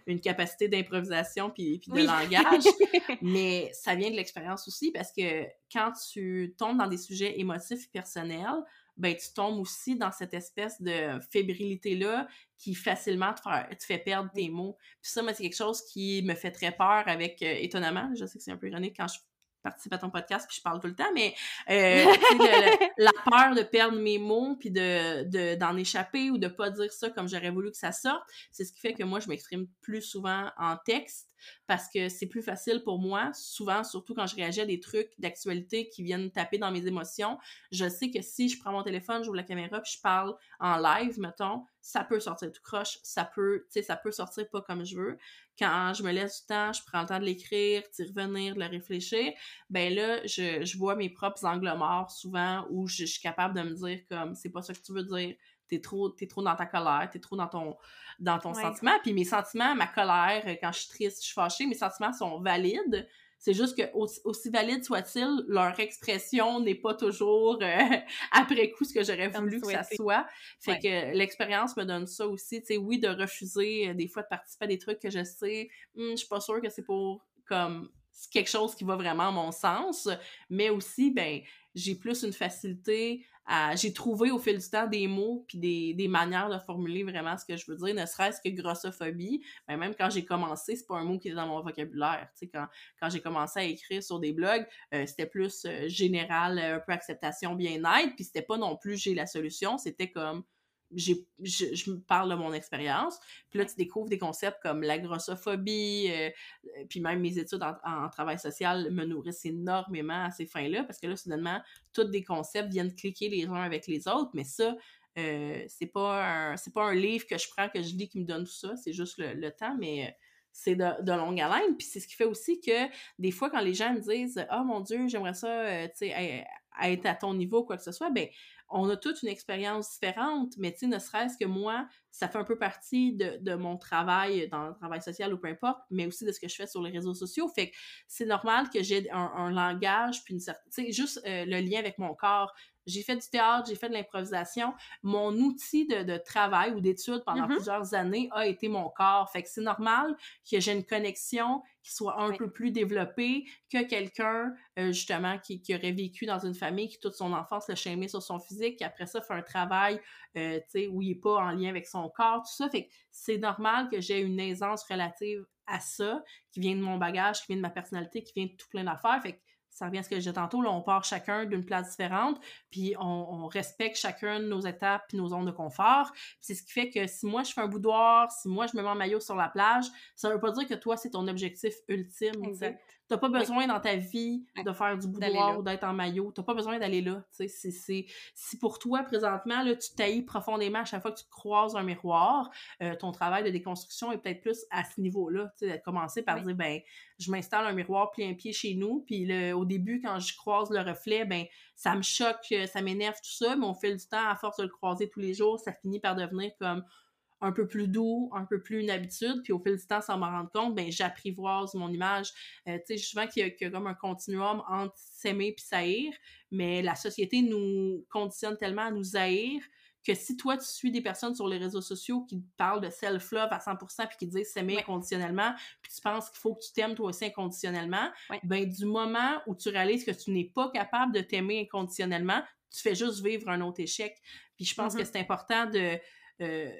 une capacité d'improvisation puis, puis de langage. mais ça vient de l'expérience aussi parce que quand tu tombes dans des sujets émotifs et personnels, ben tu tombes aussi dans cette espèce de fébrilité-là qui facilement te, te, fait perdre tes mots. Puis ça, moi, c'est quelque chose qui me fait très peur avec, euh, étonnamment, je sais que c'est un peu ironique quand je participe à ton podcast puis je parle tout le temps, mais euh, la peur de perdre mes mots puis de d'en échapper ou de pas dire ça comme j'aurais voulu que ça sorte, c'est ce qui fait que moi je m'exprime plus souvent en texte parce que c'est plus facile pour moi, souvent, surtout quand je réagis à des trucs d'actualité qui viennent taper dans mes émotions. Je sais que si je prends mon téléphone, j'ouvre la caméra, puis je parle en live, mettons, ça peut sortir tout croche, ça peut, tu sais, ça peut sortir pas comme je veux. Quand je me laisse du temps, je prends le temps de l'écrire, d'y revenir, de le réfléchir, ben là, je, je vois mes propres angles morts souvent où je, je suis capable de me dire comme, c'est pas ça que tu veux dire, t'es trop, es trop dans ta colère, t'es trop dans ton, dans ton sentiment. Puis mes sentiments, ma colère, quand je suis triste, je suis fâchée, mes sentiments sont valides. C'est juste que aussi, valide soit-il, leur expression n'est pas toujours euh, après coup ce que j'aurais voulu que ça soit. Fait que l'expérience me donne ça aussi. Tu sais, oui, de refuser euh, des fois de participer à des trucs que je sais, hum, je suis pas sûre que c'est pour comme quelque chose qui va vraiment à mon sens, mais aussi, ben, j'ai plus une facilité j'ai trouvé au fil du temps des mots puis des, des, manières de formuler vraiment ce que je veux dire, ne serait-ce que grossophobie. Ben, même quand j'ai commencé, c'est pas un mot qui est dans mon vocabulaire. Tu sais, quand, quand j'ai commencé à écrire sur des blogs, euh, c'était plus euh, général, un peu acceptation, bien-être, puis c'était pas non plus j'ai la solution, c'était comme je, je, parle de mon expérience. Puis là, tu découvres des concepts comme la grossophobie, euh, euh, puis même mes études en, travail social me nourrissent énormément à ces fins-là, parce que là, soudainement, tous des concepts viennent cliquer les uns avec les autres, mais ça, euh, c'est pas un pas un livre que je prends, que je lis qui me donne tout ça, c'est juste le, temps, mais c'est de, de, longue haleine. Puis c'est ce qui fait aussi que des fois, quand les gens me disent « Oh mon Dieu, j'aimerais ça, tu sais, être à ton niveau, quoi que ce soit », ben on a toute une expérience différente, mais tu ne serait-ce que moi, ça fait un peu partie de, mon travail dans le travail social ou peu importe, mais aussi de ce que je fais sur les réseaux sociaux. Fait c'est normal que j'ai un, langage, puis une certaine, tu juste euh, le lien avec mon corps. J'ai fait du théâtre, j'ai fait de l'improvisation. Mon outil de, travail ou d'étude pendant mm-hmm. plusieurs années a été mon corps. Fait que c'est normal que j'ai une connexion qui soit un peu plus développée que quelqu'un, euh, justement, qui, aurait vécu dans une famille qui, toute son enfance, l'a chémé sur son physique, qui après ça fait un travail, euh, tu sais, où il n'est pas en lien avec son corps, tout ça. Fait que c'est normal que j'ai une aisance relative à ça, qui vient de mon bagage, qui vient de ma personnalité, qui vient de tout plein d'affaires. Fait que ça revient à ce que je disais tantôt, là, on part chacun d'une place différente, puis on, respecte chacun nos étapes puis nos zones de confort. C'est ce qui fait que si moi je fais un boudoir, si moi je me mets en maillot sur la plage, ça veut pas dire que toi c'est ton objectif ultime. T'as pas besoin dans ta vie de faire du boudoir ou d'être en maillot. T'as pas besoin d'aller là. Si pour toi, présentement, là, tu taillis profondément à chaque fois que tu croises un miroir, euh, ton travail de déconstruction est peut-être plus à ce niveau-là. De commencer par dire, ben, je m'installe un miroir plein pied chez nous, puis au début, quand je croise le reflet, ben, ça me choque, ça m'énerve, tout ça, mais au fil du temps, à force de le croiser tous les jours, ça finit par devenir comme un peu plus doux, un peu plus une habitude, puis au fil du temps, sans m'en rendre compte, ben j'apprivoise mon image. Euh, tu sais, souvent qu'il y, a comme un continuum entre s'aimer puis s'haïr, mais la société nous conditionne tellement à nous haïr que si toi, tu suis des personnes sur les réseaux sociaux qui parlent de self-love à 100% puis qui disent s'aimer inconditionnellement, puis tu penses qu'il faut que tu t'aimes toi aussi inconditionnellement, ben du moment où tu réalises que tu n'es pas capable de t'aimer inconditionnellement, tu fais juste vivre un autre échec. Puis je pense que mm-hmm. c'est important de... Euh,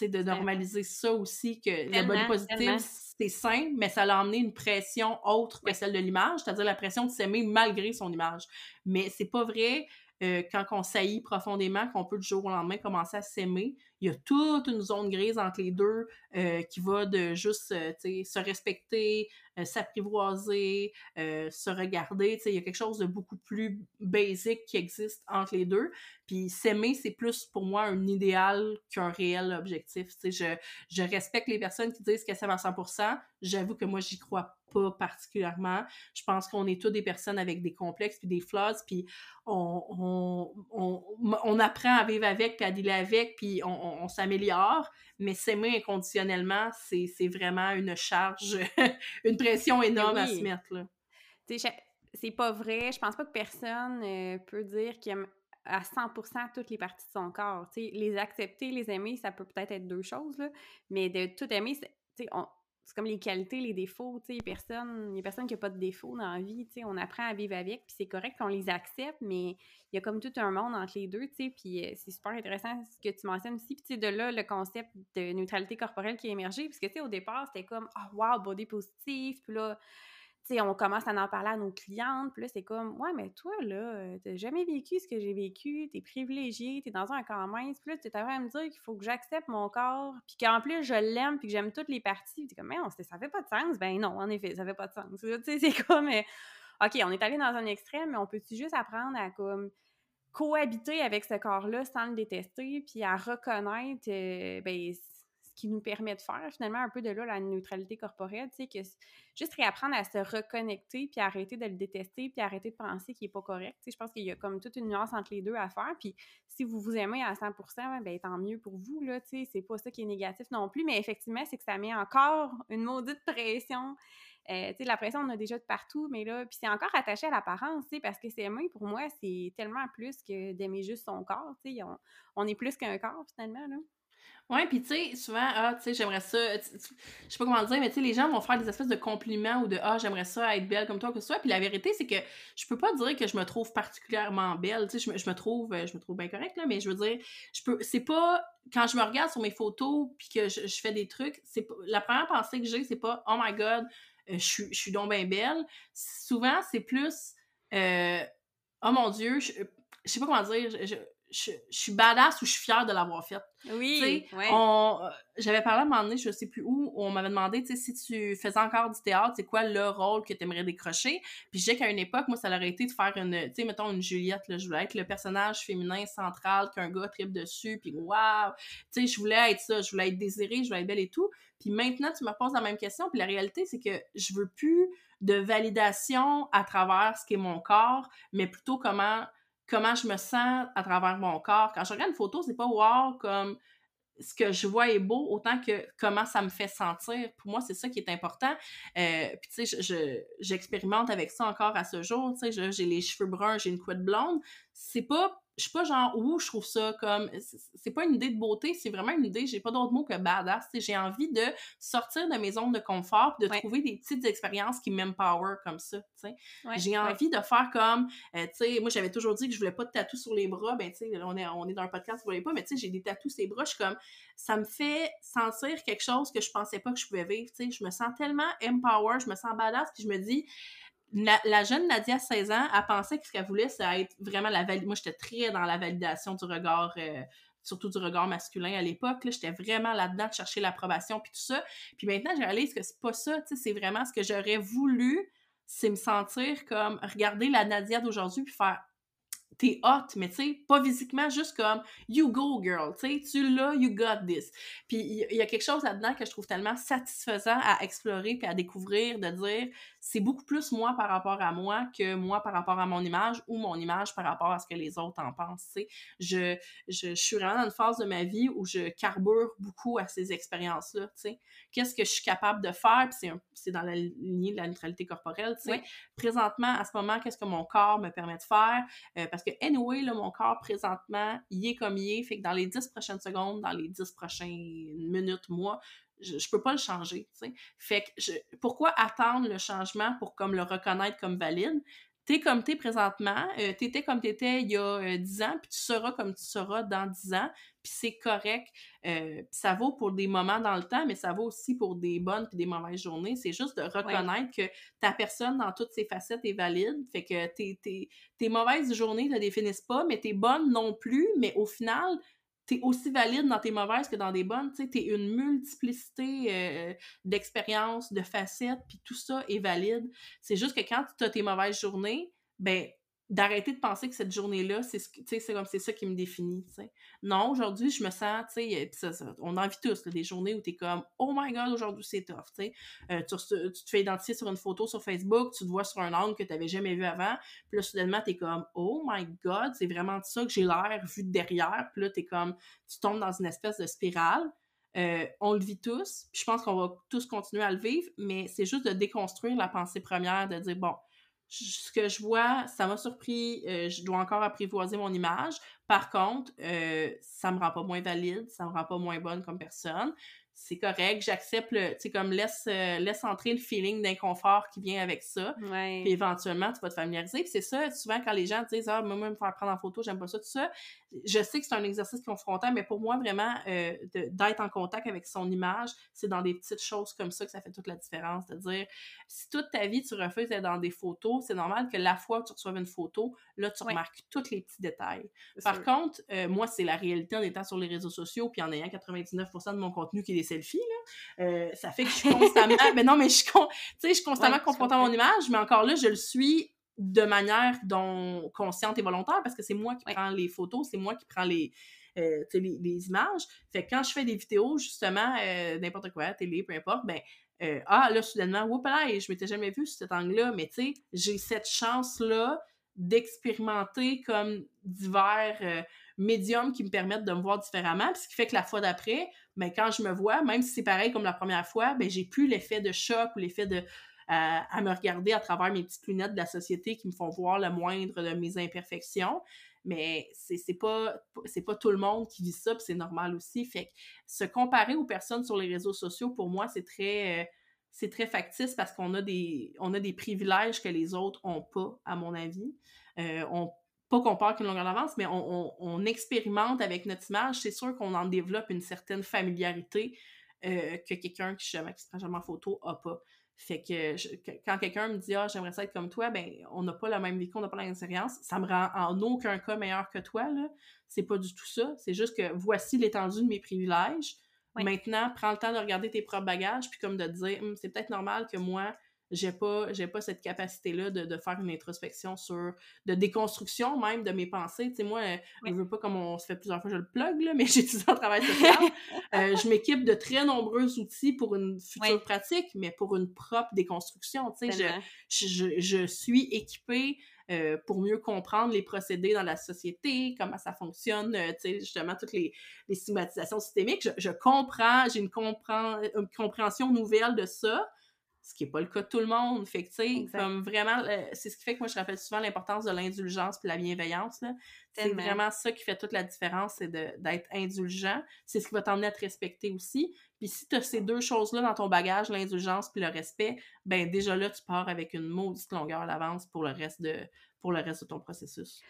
de normaliser ça aussi, que le body positive, c'est sain, mais ça l'a emmené une pression autre que celle de l'image, c'est-à-dire la pression de s'aimer malgré son image. Mais c'est pas vrai euh, quand on saillit profondément, qu'on peut du jour au lendemain commencer à s'aimer. Il y a toute une zone grise entre les deux euh, qui va de juste euh, se respecter, s'apprivoiser, se regarder. Il y a quelque chose de beaucoup plus basique qui existe entre les deux. Puis s'aimer, c'est plus pour moi un idéal qu'un réel objectif. Je, je respecte les personnes qui disent qu'elles s'aiment à 100%. J'avoue que moi, j'y crois pas particulièrement. Je pense qu'on est tous des personnes avec des complexes puis des flaws, puis on, on, apprend à vivre avec, puis à dealer avec, puis on, s'améliore. Mais s'aimer inconditionnellement, c'est vraiment une charge, une pression énorme à se mettre. Là. C'est pas vrai. Je pense pas que personne euh, peut dire qu'il aime à 100% toutes les parties de son corps. les accepter, les aimer, ça peut peut-être être deux choses, là, mais de tout aimer, on, c'est comme les qualités, les défauts, tu sais, personne, il y a personne qui n'a pas de défauts dans la vie, tu sais, on apprend à vivre avec, puis c'est correct qu'on les accepte, mais il y a comme tout un monde entre les deux, tu sais, puis euh, c'est super intéressant ce que tu mentionnes aussi, puis de là, le concept de neutralité corporelle qui a émergé, parce que, tu sais, au départ, c'était comme, oh, wow, body positif, puis là, sais, on commence à en parler à nos clientes, puis là, c'est comme, ouais, mais toi, là, t'as jamais vécu ce que j'ai vécu, t'es privilégié, t'es dans un corps mince, puis là, t'es en train de me dire qu'il faut que j'accepte mon corps, puis qu'en plus, je l'aime, puis que j'aime toutes les parties, t'es comme, mais non, ça fait pas de sens? Ben non, en effet, ça fait pas de sens. Tu sais, c'est comme, euh, OK, on est allé dans un extrême, mais on peut-tu juste apprendre à, comme, cohabiter avec ce corps-là sans le détester, puis à reconnaître, euh, ben, qui nous permet de faire finalement un peu de là la neutralité corporelle, tu sais, que juste réapprendre à se reconnecter, puis arrêter de le détester, puis arrêter de penser qu'il n'est pas correct. Tu sais, je pense qu'il y a comme toute une nuance entre les deux à faire. Puis si vous vous aimez à 100%, ben tant mieux pour vous, là, tu sais, c'est pas ça qui est négatif non plus, mais effectivement, c'est que ça met encore une maudite pression. Euh, tu sais, la pression, on a déjà de partout, mais là, puis c'est encore attaché à l'apparence, tu sais, parce que s'aimer, pour moi, c'est tellement plus que d'aimer juste son corps, tu sais, on, on est plus qu'un corps, finalement, là. Ouais, puis tu sais, souvent, ah, tu sais, j'aimerais ça, je sais pas comment dire, mais tu sais, les gens vont faire des espèces de compliments ou de ah, j'aimerais ça être belle comme toi, que ce soit. Puis la vérité, c'est que je peux pas dire que je me trouve particulièrement belle, tu sais, je, me trouve, je me trouve bien correcte, là, mais je veux dire, je peux, c'est pas, quand je me regarde sur mes photos puis que je, fais des trucs, c'est la première pensée que j'ai, c'est pas oh my god, euh, je, je suis donc bien belle. Souvent, c'est plus, euh, oh mon dieu, je, je sais pas comment dire, je, je, suis badass ou je suis fière de l'avoir faite. Oui, euh, J'avais parlé à un moment donné, je sais plus où, où on m'avait demandé, tu sais, si tu faisais encore du théâtre, c'est quoi le rôle que tu aimerais décrocher? Puis je disais qu'à une époque, moi, ça aurait été de faire une, tu sais, mettons une Juliette, là, je voulais être le personnage féminin central qu'un gars tripe dessus, puis waouh! Tu sais, je voulais être ça, je voulais être désirée, je voulais être belle et tout. Puis maintenant, tu me poses la même question, puis la réalité, c'est que je veux plus de validation à travers ce qui est mon corps, mais plutôt comment comment je me sens à travers mon corps. Quand je regarde une photo, c'est pas wow comme ce que je vois est beau autant que comment ça me fait sentir. Pour moi, c'est ça qui est important. Euh, puis tu sais, j'expérimente avec ça encore à ce jour. Tu sais, j'ai les cheveux bruns, j'ai une couette blonde. C'est pas je suis pas genre où je trouve ça comme c'est pas une idée de beauté c'est vraiment une idée j'ai pas d'autre mot que badass j'ai envie de sortir de mes zones de confort de trouver des petites expériences qui m'empower comme ça j'ai envie de faire comme euh, tu sais moi j'avais toujours dit que je voulais pas de tatou sur les bras ben tu sais on est on est dans un podcast vous voyez pas mais tu sais j'ai des tatous sur les bras je suis comme ça me fait sentir quelque chose que je pensais pas que je pouvais vivre tu sais. Je me sens tellement empower je me sens badass puis je me dis la, jeune Nadia, 16 ans, a pensé que ce qu'elle voulait, c'est être vraiment la validation. Moi, j'étais très dans la validation du regard, euh, surtout du regard masculin à l'époque. J'étais vraiment là-dedans de chercher l'approbation puis tout ça. Puis maintenant, je réalise que c'est pas ça. C'est vraiment ce que j'aurais voulu, c'est me sentir comme regarder la Nadia d'aujourd'hui puis faire t'es hot, mais tu sais, pas physiquement, juste comme you go girl, tu sais, tu l'as, you got this. Puis il y, a quelque chose là-dedans que je trouve tellement satisfaisant à explorer puis à découvrir, de dire c'est beaucoup plus moi par rapport à moi que moi par rapport à mon image ou mon image par rapport à ce que les autres en pensent. Je, je, je, suis vraiment dans une phase de ma vie où je carbure beaucoup à ces expériences-là. Qu'est-ce que je suis capable de faire? Puis c'est dans la lignée de la neutralité corporelle. Présentement, à ce moment, qu'est-ce que mon corps me permet de faire? Euh, parce que, anyway, là, mon corps, présentement, il est comme il est. Fait que dans les 10 prochaines secondes, dans les 10 prochaines minutes, mois, je, je peux pas le changer. Fait que je, pourquoi attendre le changement pour comme le reconnaître comme valide? T'es comme t'es présentement, euh, t'étais comme t'étais il y a 10 euh, ans, puis tu seras comme tu seras dans 10 ans, puis c'est correct. Euh, ça vaut pour des moments dans le temps, mais ça vaut aussi pour des bonnes puis des mauvaises journées. C'est juste de reconnaître que ta personne dans toutes ses facettes est valide. Fait que tes, tes, tes mauvaises journées ne définissent pas, mais tes bonnes non plus, mais au final, t'es aussi valide dans tes mauvaises que dans des bonnes. Tu t'es une multiplicité euh, d'expériences, de facettes, puis tout ça est valide. C'est juste que quand tu as tes mauvaises journées, ben d'arrêter de penser que cette journée-là, c'est c'est comme c'est ça qui me définit. Non, aujourd'hui, je me sens, tu sais, on en vit tous des journées où tu es comme Oh my god, aujourd'hui c'est tough. Euh, tu, te fais identifier sur une photo sur Facebook, tu te vois sur un angle que tu n'avais jamais vu avant, puis là, soudainement, tu es comme Oh my god, c'est vraiment ça que j'ai l'air vu de derrière, puis là, es comme tu tombes dans une espèce de spirale. Euh, on le vit tous, puis je pense qu'on va tous continuer à le vivre, mais c'est juste de déconstruire la pensée première, de dire bon, ce que je vois, ça m'a surpris. Euh, je dois encore apprivoiser mon image. Par contre, euh, ça me rend pas moins valide, ça me rend pas moins bonne comme personne c'est correct, j'accepte le, tu sais, comme laisse, euh, laisse entrer le feeling d'inconfort qui vient avec ça. Puis éventuellement, tu vas te familiariser. Puis c'est ça, souvent quand les gens disent, ah, moi, me faire prendre en photo, j'aime pas ça, tout ça. Je sais que c'est un exercice confrontant, mais pour moi, vraiment, euh, d'être en contact avec son image, c'est dans des petites choses comme ça que ça fait toute la différence. C'est-à-dire, si toute ta vie, tu refuses d'être dans des photos, c'est normal que la fois que tu reçoives une photo, là, tu remarques tous les petits détails. Par contre, euh, moi, c'est la réalité en étant sur les réseaux sociaux, puis en ayant 99% de mon contenu qui est selfie là. Euh, ça fait que je suis constamment. mais non, mais je, je suis constamment confrontée à mon image, mais encore là, je le suis de manière dont consciente et volontaire parce que c'est moi qui prends les photos, c'est moi qui prends les, euh, les, les, images. Fait que quand je fais des vidéos, justement, euh, n'importe quoi, télé, peu importe, ben, ah, là, soudainement, whoop là, je m'étais jamais vue sur cet angle-là, mais tu sais, j'ai cette chance-là d'expérimenter comme divers médiums qui me permettent de me voir différemment, puis ce qui fait que la fois d'après, mais ben, quand je me vois, même si c'est pareil comme la première fois, ben j'ai plus l'effet de choc ou l'effet de à me regarder à travers mes petites lunettes de la société qui me font voir le moindre de mes imperfections. Mais c'est pas pas tout le monde qui vit ça, puis c'est normal aussi. Fait que se comparer aux personnes sur les réseaux sociaux, pour moi, c'est très euh, très factice parce qu'on a des on a des privilèges que les autres ont pas, à mon avis. Euh, on pas qu'on parle qu'une longueur d'avance, mais on, expérimente avec notre image, c'est sûr qu'on en développe une certaine familiarité euh, que quelqu'un qui, jamais, qui se prend jamais en photo a pas. Fait que, quand quelqu'un me dit Ah, j'aimerais ça être comme toi, ben on n'a pas la même vie on n'a pas la même expérience. Ça me rend en aucun cas meilleur que toi, là. C'est pas du tout ça. C'est juste que voici l'étendue de mes privilèges. Maintenant, prends le temps de regarder tes propres bagages, puis comme de te dire hum, c'est peut-être normal que moi, j'ai pas j'ai pas cette capacité là de, de, faire une introspection sur de déconstruction même de mes pensées. Tu sais moi je veux pas comme on se fait plusieurs fois je le plug là mais j'étudie en travail social euh, je m'équipe de très nombreux outils pour une future pratique mais pour une propre déconstruction. Tu sais je, je, je, suis équipée euh, pour mieux comprendre les procédés dans la société, comment ça fonctionne, euh, tu sais, justement, toutes les, les stigmatisations systémiques. Je, je comprends, j'ai une, une compréhension nouvelle de ça ce qui n'est pas le cas de tout le monde. Fait que, tu sais, comme vraiment, c'est ce qui fait que moi, je rappelle souvent l'importance de l'indulgence puis la bienveillance. C'est vraiment ça qui fait toute la différence, c'est d'être indulgent. C'est ce qui va t'emmener à te respecter aussi. Puis si tu as ces deux choses-là dans ton bagage, l'indulgence puis le respect, ben déjà là, tu pars avec une maudite longueur d'avance pour le reste de pour le reste de ton processus.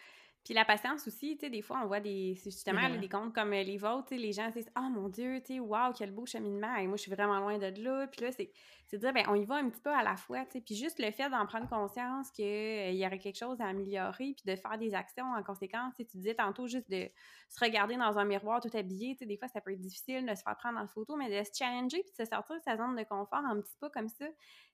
Puis la patience aussi, tu sais, des fois, on voit des, justement, des comptes comme euh, les vôtres, tu sais, les gens disent « Ah, mon Dieu, tu sais, wow, quel beau cheminement! Et moi, je suis vraiment loin de là. » Puis là, c'est de dire, ben on y va un petit peu à la fois, tu sais. Puis juste le fait d'en prendre conscience qu'il euh, y aurait quelque chose à améliorer, puis de faire des actions en conséquence. Tu disais tantôt juste de se regarder dans un miroir tout habillé, tu sais, des fois, ça peut être difficile de se faire prendre en photo, mais de se challenger, puis de se sortir de sa zone de confort un petit peu comme ça,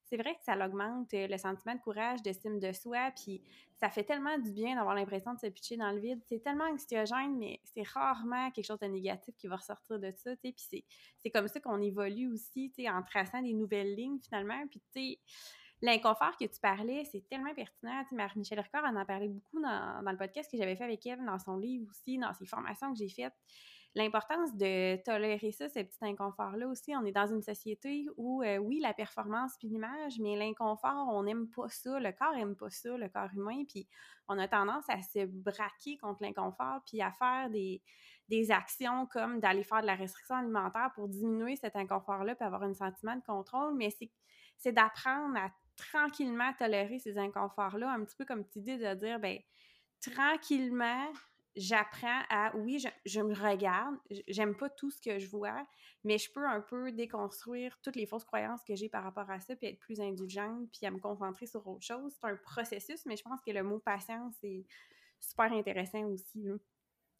c'est vrai que ça augmente euh, le sentiment de courage, d'estime de soi, puis ça fait tellement du bien d'avoir l'impression de se pitcher dans le vide. C'est tellement anxiogène, mais c'est rarement quelque chose de négatif qui va ressortir de ça, puis c'est comme ça qu'on évolue aussi, en traçant des nouvelles lignes, finalement, puis l'inconfort que tu parlais, c'est tellement pertinent. Tu Marie-Michel Ricard en a parlé beaucoup dans, dans le podcast que j'avais fait avec elle, dans son livre aussi, dans ses formations que j'ai faites l'importance de tolérer ça, ces petits inconforts-là aussi. On est dans une société où, euh, oui, la performance puis l'image, mais l'inconfort, on n'aime pas ça. Le corps n'aime pas ça, le corps humain. Puis on a tendance à se braquer contre l'inconfort puis à faire des, des actions comme d'aller faire de la restriction alimentaire pour diminuer cet inconfort-là puis avoir un sentiment de contrôle. Mais c'est d'apprendre à tranquillement tolérer ces inconforts-là, un petit peu comme tu dis, de dire, ben tranquillement, j'apprends à, oui, je, me regarde, j'aime pas tout ce que je vois, mais je peux un peu déconstruire toutes les fausses croyances que j'ai par rapport à ça, puis être plus indulgente, puis à me concentrer sur autre chose. C'est un processus, mais je pense que le mot patience est super intéressant aussi.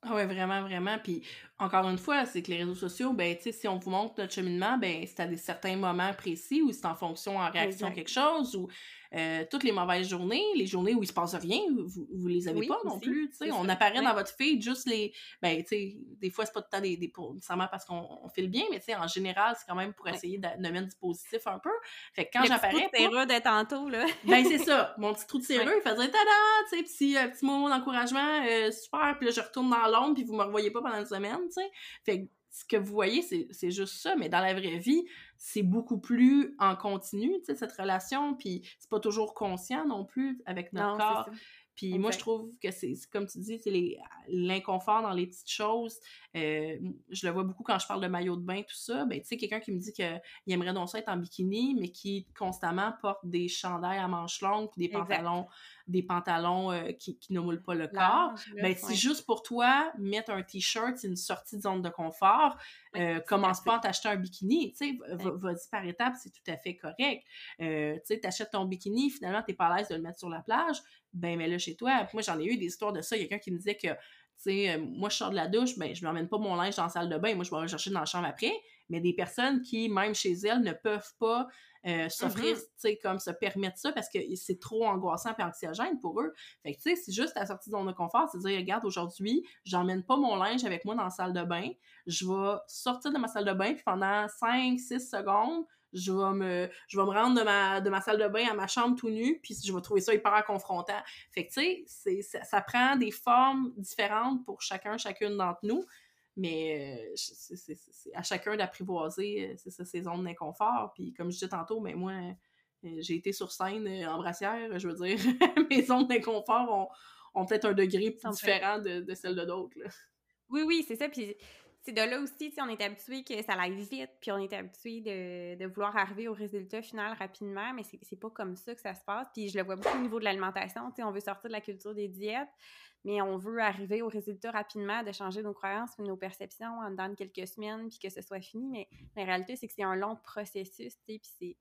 Ah ouais, vraiment, vraiment. Puis encore une fois, c'est que les réseaux sociaux, ben, tu sais, si on vous montre notre cheminement, ben, c'est à des certains moments précis ou c'est en fonction, en réaction à quelque chose ou euh, toutes les mauvaises journées, les journées où il se passe rien, vous, vous les avez pas non plus, tu sais. On apparaît dans votre feed juste les, ben, tu sais, des fois, c'est pas tout le temps des, des nécessairement parce qu'on fait le bien, mais tu sais, en général, c'est quand même pour essayer de, mettre du positif un peu. Fait que quand j'apparais. Petit trou de tantôt, là. ben, c'est ça. Mon petit trou de séreux, il faisait tada, tu sais, petit, euh, petit mot d'encouragement, euh, super, puis là, je retourne dans l'ombre, puis vous me revoyez pas pendant une semaine, tu sais. Fait que ce que vous voyez, c'est juste ça, mais dans la vraie vie, c'est beaucoup plus en continu, cette relation, puis c'est pas toujours conscient non plus avec notre corps. Puis moi, je trouve que c'est, comme tu dis, c'est l'inconfort dans les petites choses. Euh, je le vois beaucoup quand je parle de maillot de bain, tout ça. Ben, tu sais, quelqu'un qui me dit qu'il aimerait donc ça être en bikini, mais qui constamment porte des chandails à manches longues, puis des pantalons des pantalons euh, qui, qui, ne moulent pas le corps. ben, si juste pour toi, mettre un t-shirt, c'est une sortie de zone de confort. Euh, commence pas à t'acheter un bikini, tu sais, vas-y par étapes, c'est tout à fait correct. Tu sais, t'achètes ton bikini, finalement, t'es pas à l'aise de le mettre sur la plage, ben, mets-le chez toi. moi, j'en ai eu des histoires de ça. Il y a quelqu'un qui me disait que, tu sais, moi, je sors de la douche, ben, je m'emmène pas mon linge dans la salle de bain, moi, je vais le chercher dans la chambre après. Mais des personnes qui, même chez elles, ne peuvent pas euh, s'offrir, mm-hmm. tu sais, comme se permettre ça parce que c'est trop angoissant et anxiogène pour eux. Fait que, tu sais, c'est juste la sortie de zone de confort, c'est dire, regarde, aujourd'hui, j'emmène pas mon linge avec moi dans la salle de bain. Je vais sortir de ma salle de bain, puis pendant 5-6 secondes, je vais me je vais me rendre de ma de ma salle de bain à ma chambre tout nu puis je vais trouver ça hyper confrontant fait que tu sais ça, ça prend des formes différentes pour chacun chacune d'entre nous mais euh, c'est à chacun d'apprivoiser euh, ses zones d'inconfort. Puis comme je disais tantôt, mais moi, euh, j'ai été sur scène en brassière, je veux dire, mes zones d'inconfort ont, peut-être un degré différent de, de celle de d'autres. Oui, oui, c'est ça. Puis c'est de là aussi, on est habitué que ça aille vite, puis on est habitué de, de, vouloir arriver au résultat final rapidement, mais c'est pas comme ça que ça se passe. Puis je le vois beaucoup au niveau de l'alimentation, on veut sortir de la culture des diètes mais on veut arriver au résultat rapidement, de changer nos croyances nos perceptions en dedans de quelques semaines, puis que ce soit fini. Mais la réalité, c'est que c'est un long processus, puis c'est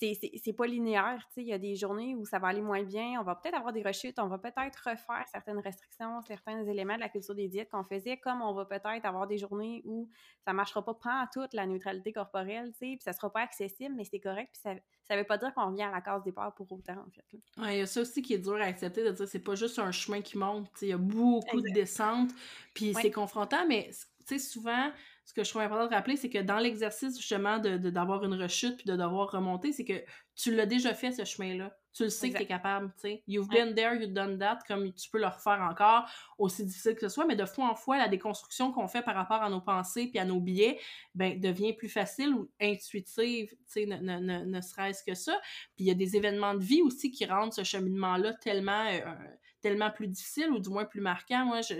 c'est pas linéaire, tu sais, il y a des journées où ça va aller moins bien, on va peut-être avoir des rechutes, on va peut-être refaire certaines restrictions, certains éléments de la culture des diètes qu'on faisait, comme on va peut-être avoir des journées où ça marchera pas pas toute la neutralité corporelle, tu sais, puis ça sera pas accessible, mais c'est correct, puis ça, ça veut pas dire qu'on revient à la case départ pour autant, en fait. Ouais, il y a ça aussi qui est dur à accepter, de dire c'est pas juste un chemin qui monte, tu sais, il y a beaucoup de descentes, puis c'est confrontant, mais tu sais, souvent, ce que je trouve important de rappeler, c'est que dans l'exercice justement de, d'avoir une rechute puis de devoir remonter, c'est que tu l'as déjà fait ce chemin-là. Tu le sais que tu es capable, tu sais. You've been there, you've done that, comme tu peux le refaire encore, aussi difficile que ce soit, mais de fois en fois, la déconstruction qu'on fait par rapport à nos pensées puis à nos biais, ben, devient plus facile ou intuitive, tu sais, ne, ne, ne, serait-ce que ça. Puis il y a des événements de vie aussi qui rendent ce cheminement-là tellement, euh, tellement plus difficile ou du moins plus marquant. Moi, je,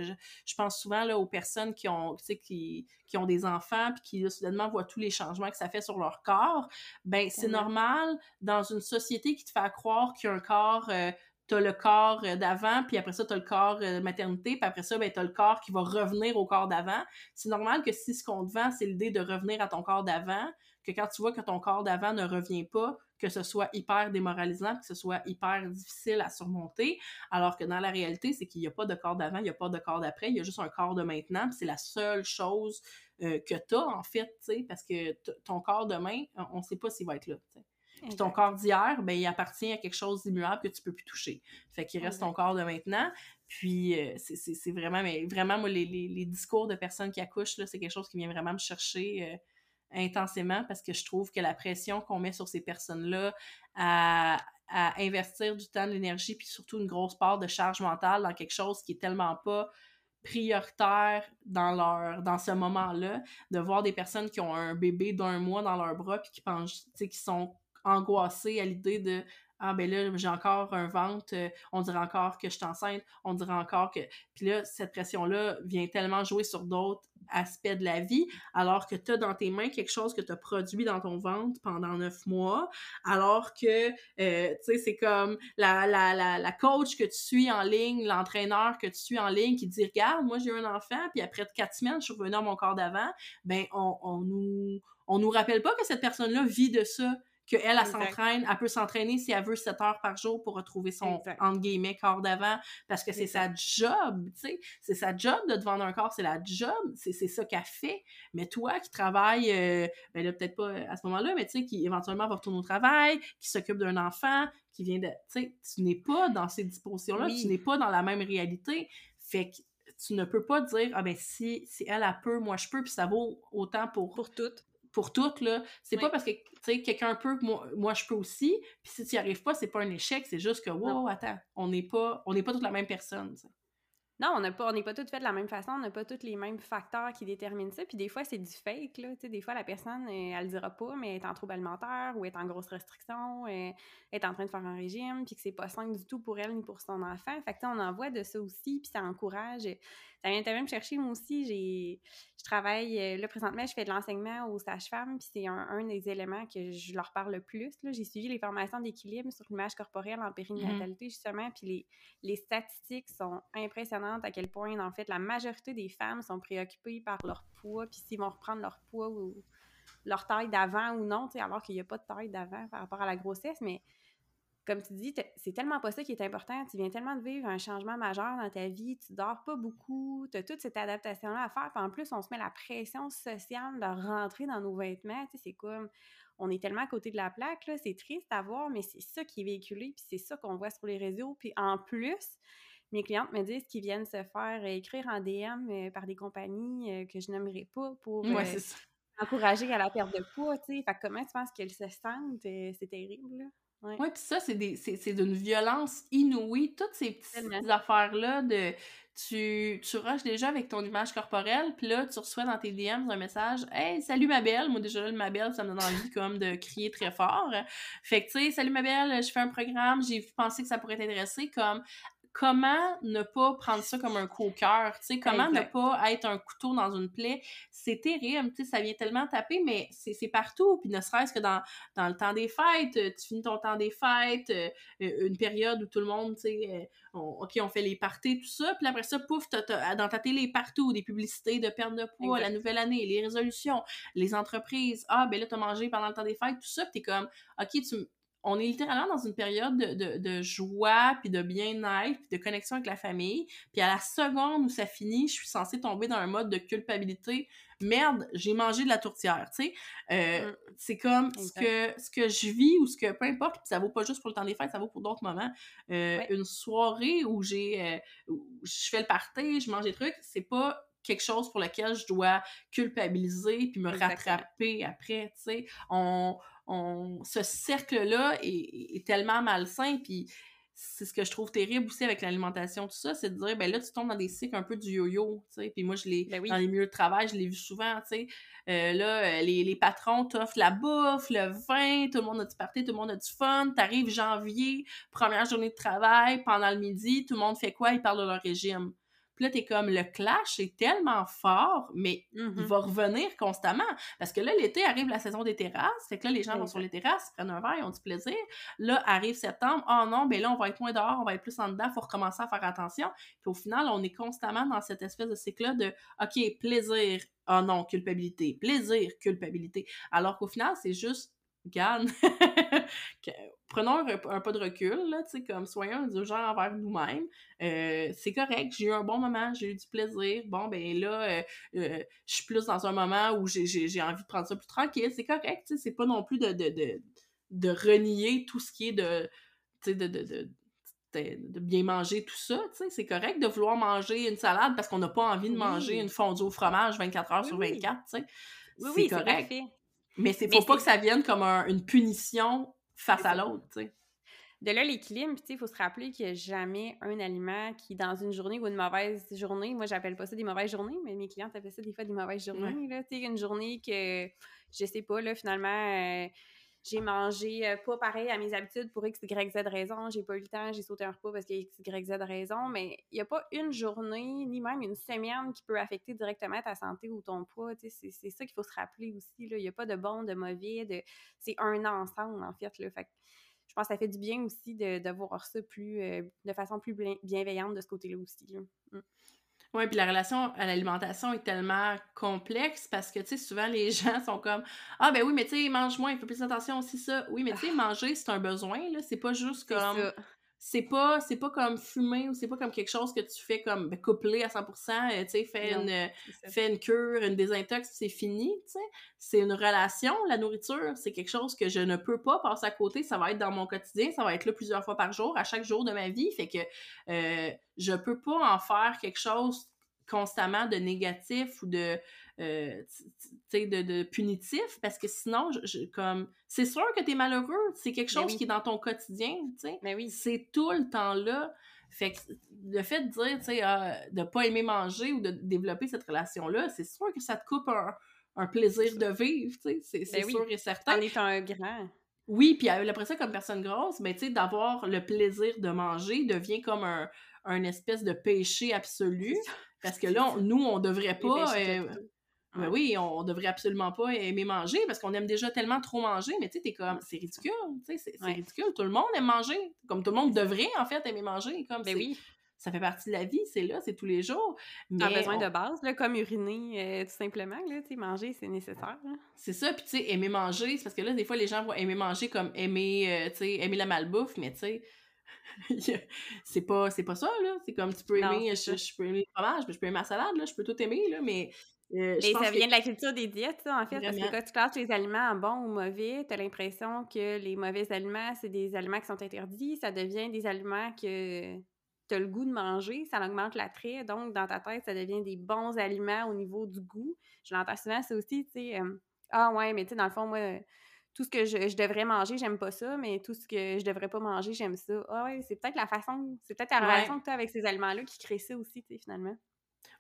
je, pense souvent là, aux personnes qui ont, qui, qui ont des enfants puis qui soudainement voient tous les changements que ça fait sur leur corps. Ben, c'est normal dans une société qui te fait croire qu'il y a un corps euh, t'as le corps euh, d'avant, puis après ça, t'as le corps de euh, maternité, puis après ça, ben, t'as le corps qui va revenir au corps d'avant. C'est normal que si ce qu'on te vend, c'est l'idée de revenir à ton corps d'avant, que quand tu vois que ton corps d'avant ne revient pas, que ce soit hyper démoralisant, que ce soit hyper difficile à surmonter, alors que dans la réalité, c'est qu'il n'y a pas de corps d'avant, il n'y a pas de corps d'après, il y a juste un corps de maintenant, c'est la seule chose euh, que tu as, en fait, parce que ton corps demain, on ne sait pas s'il va être là, Puis ton corps d'hier, ben, il appartient à quelque chose d'immuable que tu peux plus toucher. Fait qu'il reste ton corps de maintenant. Puis euh, c'est vraiment, mais vraiment, moi, les, les, discours de personnes qui accouchent, c'est quelque chose qui vient vraiment me chercher. Euh, intensément parce que je trouve que la pression qu'on met sur ces personnes-là à, à investir du temps, de l'énergie, puis surtout une grosse part de charge mentale dans quelque chose qui est tellement pas prioritaire dans leur dans ce moment-là de voir des personnes qui ont un bébé d'un mois dans leurs bras puis qui pensent qui sont angoissées à l'idée de ah ben là, j'ai encore un ventre, euh, on dirait encore que je suis enceinte, on dirait encore que. Puis là, cette pression-là vient tellement jouer sur d'autres aspects de la vie, alors que tu as dans tes mains quelque chose que tu as produit dans ton ventre pendant neuf mois, alors que, euh, tu sais, c'est comme la, coach que tu suis en ligne, l'entraîneur que tu suis en ligne qui dit, regarde, moi j'ai un enfant, puis après quatre semaines, je suis revenue à mon corps d'avant, ben on, on nous on nous rappelle pas que cette personne-là vit de ça qu'elle, elle, s'entraîne, elle peut s'entraîner si elle veut 7 heures par jour pour retrouver son, entre guillemets, corps d'avant, parce que c'est sa job, tu sais, c'est sa job de te vendre un corps, c'est la job, c'est ça qu'elle fait, mais toi qui travailles, euh, ben là, peut-être pas à ce moment-là, mais tu sais, qui éventuellement va retourner au travail, qui s'occupe d'un enfant, qui vient de, tu sais, tu n'es pas dans ces dispositions-là, tu n'es pas dans la même réalité, fait que tu ne peux pas dire, ah ben si, si elle, a peut, moi je peux, puis ça vaut autant pour... Pour toutes pour toutes, là. C'est pas parce que, tu sais, quelqu'un peut moi, je peux aussi, puis si tu n'y arrives pas, c'est pas un échec, c'est juste que, wow, attends, on n'est pas, on n'est pas toute la même personne, Non, on n'est pas, on pas toutes faites de la même façon, on n'a pas tous les mêmes facteurs qui déterminent ça. Puis des fois, c'est du fake, là. Tu sais, des fois, la personne, euh, elle, le dira pas, mais elle est en trouble alimentaire ou est en grosse restriction, elle euh, est en train de faire un régime, puis que c'est pas sain du tout pour elle ni pour son enfant. Fait que, on en voit de ça aussi, puis ça encourage ça vient même chercher, moi aussi, j'ai, je travaille, euh, là, présentement, je fais de l'enseignement aux sages-femmes, puis c'est un, des éléments que je leur parle le plus. J'ai suivi les formations d'équilibre sur l'image corporelle en périnatalité, mm-hmm. justement, puis les, les statistiques sont impressionnantes à quel point, en fait, la majorité des femmes sont préoccupées par leur poids, puis s'ils vont reprendre leur poids ou leur taille d'avant ou non, alors qu'il n'y a pas de taille d'avant par rapport à la grossesse, mais comme tu dis, c'est tellement pas ça qui est important. Tu viens tellement de vivre un changement majeur dans ta vie, tu dors pas beaucoup, tu as toute cette adaptation-là à faire. Puis en plus, on se met la pression sociale de rentrer dans nos vêtements. C'est comme, on est tellement à côté de la plaque, c'est triste à voir, mais c'est ça qui est véhiculé, puis c'est ça qu'on voit sur les réseaux. Puis en plus, mes clientes me disent qu'ils viennent se faire écrire en DM euh, par des compagnies euh, que je n'aimerais pas pour euh, encourager à la perte de poids, tu sais. Fait comment tu penses qu'elles se sentent? c'est terrible, là? Oui, puis ça, c'est d'une violence inouïe. Toutes ces petites affaires-là de tu, tu rushes déjà avec ton image corporelle, puis là, tu reçois dans tes DMs un message Hey, salut ma belle. Moi, déjà, là, ma belle, ça me donne envie comme de crier très fort. Fait que, tu sais, salut ma belle, je fais un programme, j'ai pensé que ça pourrait t'intéresser. Comme, comment ne pas prendre ça comme un co-cœur, tu sais, comment ne pas être un couteau dans une plaie, c'est terrible, tu sais, ça vient tellement taper, mais c'est partout, puis ne serait-ce que dans, dans le temps des fêtes, euh, tu finis ton temps des fêtes, euh, euh, une période où tout le monde, tu sais, OK, on fait les parties, tout ça, puis après ça, pouf, dans ta télé partout, des publicités de perte de poids, la nouvelle année, les résolutions, les entreprises, ah, ben là, t'as mangé pendant le temps des fêtes, tout ça, puis t'es comme, OK, tu on est littéralement dans une période de, joie, puis de bien-être, puis de connexion avec la famille. Puis à la seconde où ça finit, je suis censée tomber dans un mode de culpabilité. Merde, j'ai mangé de la tourtière, tu sais. Euh, mm. C'est comme ce que, ce que je vis ou ce que, peu importe, puis ça vaut pas juste pour le temps des fêtes, ça vaut pour d'autres moments. Euh, une soirée où j'ai, euh, je fais le party, je mange des trucs, c'est pas quelque chose pour lequel je dois culpabiliser puis me rattraper après, tu sais. On, on, ce cercle-là est, tellement malsain, puis c'est ce que je trouve terrible aussi avec l'alimentation, tout ça, c'est de dire, ben là, tu tombes dans des cycles un peu du yo-yo, tu sais, puis moi, je l'ai, ben dans les milieux de travail, je l'ai vu souvent, tu sais, euh, là, les, les patrons t'offrent la bouffe, le vin, tout le monde a du party, tout le monde a du fun, t'arrives janvier, première journée de travail, pendant le midi, tout le monde fait quoi? Ils parlent de leur régime. Puis là, t'es comme, le clash est tellement fort, mais il mm-hmm. va revenir constamment. Parce que là, l'été arrive la saison des terrasses. Fait que là, les gens vont sur les terrasses, prennent un verre, ils ont du plaisir. Là, arrive septembre. Oh non, ben là, on va être moins dehors, on va être plus en dedans, faut recommencer à faire attention. Puis au final, on est constamment dans cette espèce de cycle-là de, OK, plaisir, oh non, culpabilité, plaisir, culpabilité. Alors qu'au final, c'est juste Regarde, prenons un, pas de recul, là, tu sais, comme soyons indulgents envers nous-mêmes. Euh, c'est correct, j'ai eu un bon moment, j'ai eu du plaisir. Bon, ben là, euh, euh, je suis plus dans un moment où j'ai envie de prendre ça plus tranquille. C'est correct, tu sais, c'est pas non plus de, de, de, de, renier tout ce qui est de, bien manger tout ça, c'est correct de vouloir manger une salade parce qu'on n'a pas envie de manger une fondue au fromage 24 heures sur 24, tu sais. c'est correct. Mais c'est faut pas que ça vienne comme une punition face à l'autre, tu sais. De là, l'équilibre, il faut se rappeler qu'il n'y a jamais un aliment qui, dans une journée ou une mauvaise journée, moi, j'appelle pas ça des mauvaises journées, mais mes clients appellent ça des fois des mauvaises journées. Tu sais, une journée que, je sais pas, là, finalement, euh, j'ai mangé euh, pas pareil à mes habitudes pour X, Y, Z raison, j'ai pas eu le temps, j'ai sauté un repas parce qu'il y a X, Y, Z raison, mais il n'y a pas une journée, ni même une semaine qui peut affecter directement ta santé ou ton poids. C'est ça qu'il faut se rappeler aussi. Il n'y a pas de bon, de mauvais, de... c'est un ensemble, en fait. Là. je pense que ça fait du bien aussi de, de voir ça plus, euh, de façon plus bienveillante de ce côté-là aussi. Mm. Oui, puis la relation à l'alimentation est tellement complexe parce que, tu sais, souvent les gens sont comme Ah, ben oui, mais tu sais, mange moins, il faut plus attention aussi, ça. Oui, mais tu sais, ah. manger, c'est un besoin, là. C'est pas juste comme c'est pas c'est pas comme fumer ou c'est pas comme quelque chose que tu fais comme ben, coupler à 100%, euh, tu sais, fais une, fais une cure, une désintox, c'est fini, tu sais. C'est une relation, la nourriture, c'est quelque chose que je ne peux pas passer à côté, ça va être dans mon quotidien, ça va être là plusieurs fois par jour, à chaque jour de ma vie, fait que euh, je peux pas en faire quelque chose constamment de négatif ou de euh, de, de, punitif parce que sinon, je, comme c'est sûr que tu es malheureux, c'est quelque ben chose qui est dans ton quotidien. Ben oui. C'est tout le temps là. Fait que le fait de dire, tu sais, ah, de pas aimer manger ou de développer cette relation-là, c'est sûr que ça te coupe un, plaisir de vivre, tu sais, c'est ben sûr et certain. En étant un grand. Oui, puis après ça, comme personne grosse, mais tu sais, d'avoir le plaisir de manger devient comme un, un espèce de péché absolu. Parce que là, nous, on devrait pas. Ben oui, on devrait absolument pas aimer manger parce qu'on aime déjà tellement trop manger, mais tu sais, t'es comme, c'est ridicule, tu sais, c'est ridicule. Tout le monde aime manger, comme tout le monde devrait en fait aimer manger. Comme ben oui. Ça fait partie de la vie, c'est là, c'est tous les jours. Mais un besoin de base, là, comme uriner, euh, tout simplement, là, tu sais, manger, c'est nécessaire. C'est ça, puis tu sais, aimer manger, c'est parce que là, des fois, les gens vont aimer manger comme aimer, euh, tu sais, aimer la malbouffe, mais tu sais, c'est pas c'est pas ça là c'est comme tu peux aimer je, peux aimer le fromage je peux aimer ma salade là je peux tout aimer là mais euh, et ça vient de la culture des diètes, ça, en fait, parce que quand tu classes les aliments en bons ou mauvais, tu as l'impression que les mauvais aliments, c'est des aliments qui sont interdits, ça devient des aliments que tu as le goût de manger, ça augmente l'attrait, donc dans ta tête, ça devient des bons aliments au niveau du goût. Je l'entends souvent, c'est aussi, tu sais, euh, ah ouais, mais tu sais, dans le fond, moi, tout ce que je, devrais manger, j'aime pas ça, mais tout ce que je devrais pas manger, j'aime ça. Ah ouais, c'est peut-être la façon, c'est peut-être la relation que tu as avec ces aliments-là qui crée ça aussi, tu sais, finalement.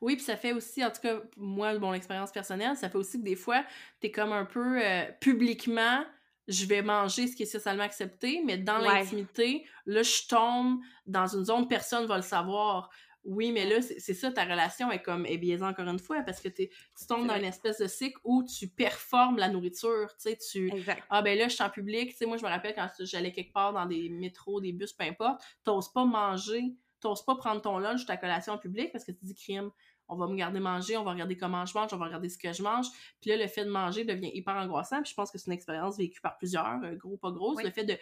Oui, puis ça fait aussi, en tout cas, moi, mon expérience personnelle, ça fait aussi que des fois, tu es comme un peu euh, publiquement, je vais manger ce qui est socialement accepté, mais dans l'intimité, là, je tombe dans une zone, personne va le savoir. Oui, mais là, c'est ça, ta relation est comme est biaisée encore une fois, parce que tu tombes dans une espèce de cycle où tu performes la nourriture, tu sais, tu... Ah ben là, je suis en public, tu sais, moi, je me rappelle quand j'allais quelque part dans des métros, des bus, peu importe, t'oses pas manger t'oses pas prendre ton lunch ou ta collation en public parce que tu dis crime, on va me garder manger, on va regarder comment je mange, on va regarder ce que je mange. Puis là, le fait de manger devient hyper angoissant. Puis je pense que c'est une expérience vécue par plusieurs, euh, gros pas gros. Le fait de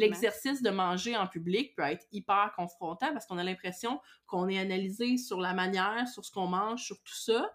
l'exercice de manger en public peut être hyper confrontant parce qu'on a l'impression qu'on est analysé sur la manière, sur ce qu'on mange, sur tout ça.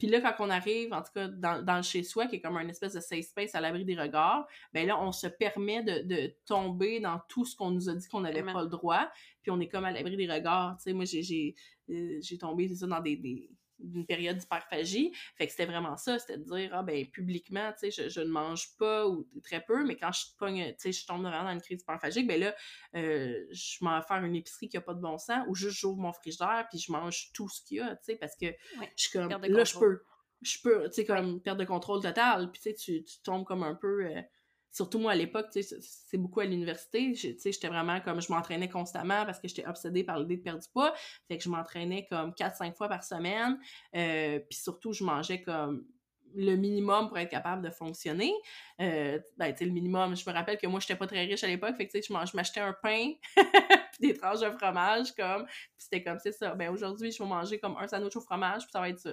Puis là, quand on arrive, en tout cas, dans, le chez-soi, qui est comme une espèce de safe space à l'abri des regards, ben là, on se permet de, tomber dans tout ce qu'on nous a dit qu'on n'avait pas le droit, puis on est comme à l'abri des regards. Tu sais, moi, j'ai euh, tombé, c'est ça, dans des, d'une période d'hyperphagie. Fait que c'était vraiment ça, c'était de dire, ah ben, publiquement, tu sais, je, ne mange pas ou très peu, mais quand je pogne, tu sais, je tombe vraiment dans une crise hyperphagique, ben là, euh, je m'en vais faire une épicerie qui a pas de bon sens ou juste j'ouvre mon frigidaire puis je mange tout ce qu'il y a, tu sais, parce que je suis comme, là, je peux, je peux, tu sais, comme, perte de contrôle total, puis tu sais, tu tombes comme un peu... Euh, surtout moi à l'époque, c'est beaucoup à l'université. J'étais vraiment comme je m'entraînais constamment parce que j'étais obsédée par l'idée de perdre du poids. Fait que je m'entraînais comme 4-5 fois par semaine. Euh, puis surtout, je mangeais comme le minimum pour être capable de fonctionner. Euh, ben, le minimum, je me rappelle que moi, j'étais pas très riche à l'époque, fait que, je m'achetais un pain, puis des tranches de fromage, comme, puis c'était comme, c'est ça, ben, aujourd'hui, je vais manger comme un sandwich au fromage, puis ça va être ça,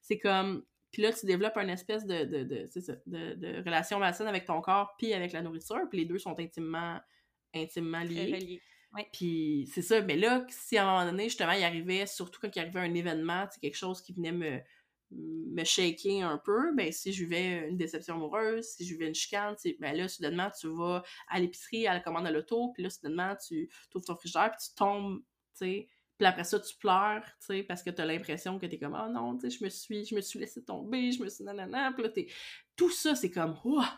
C'est comme, puis là, tu développes une espèce de, de, de, ça, de, de relation malsaine avec ton corps puis avec la nourriture. Puis les deux sont intimement, intimement liés. Puis c'est ça. Mais là, si à un moment donné, justement, il arrivait, surtout quand il arrivait un événement, quelque chose qui venait me, me shaker un peu, ben si je vivais une déception amoureuse, si je vivais une chicane, ben là, soudainement, tu vas à l'épicerie, à la commande à l'auto, puis là, soudainement, tu ouvres ton frigidaire, puis tu tombes, tu sais, Puis après ça, tu pleures, tu sais, parce que t'as l'impression que t'es comme, oh non, tu sais, je me suis, je me suis laissé tomber, je me suis nanana. Puis là, t'es... Tout ça, c'est comme, Ouah!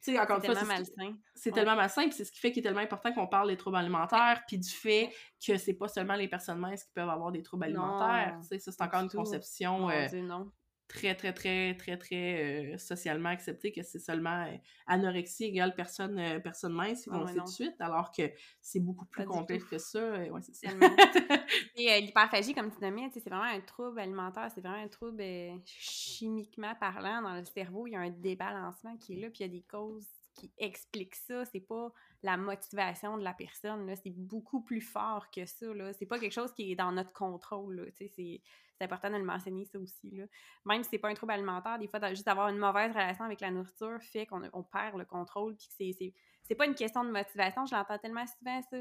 Tu sais, encore une fois, tellement malsain. C'est tellement malsain, puis c'est ce qui fait qu'il est tellement important qu'on parle des troubles alimentaires, puis du fait que c'est pas seulement les personnes minces qui peuvent avoir des troubles alimentaires. Tu sais, ça, c'est encore une conception. Euh, non très, très, très, très, très euh, socialement accepté que c'est seulement euh, anorexie égale personne, euh, personne mince qui vont ah, de suite, alors que c'est beaucoup plus complexe que ça. Ouais, c'est ça. Et l'hyperphagie, comme tu nommais, c'est vraiment un trouble alimentaire, c'est vraiment un trouble chimiquement parlant dans le cerveau. Il y a un débalancement qui est là, puis il y a des causes qui expliquent ça. C'est pas la motivation de la personne, c'est beaucoup plus fort que ça. C'est pas quelque chose qui est dans notre contrôle. C'est important de le mentionner, ça aussi. Là. Même si c'est pas un trouble alimentaire, des fois, juste avoir une mauvaise relation avec la nourriture fait qu'on on perd le contrôle, c'est, pas une question de motivation. Je l'entends tellement souvent, ça.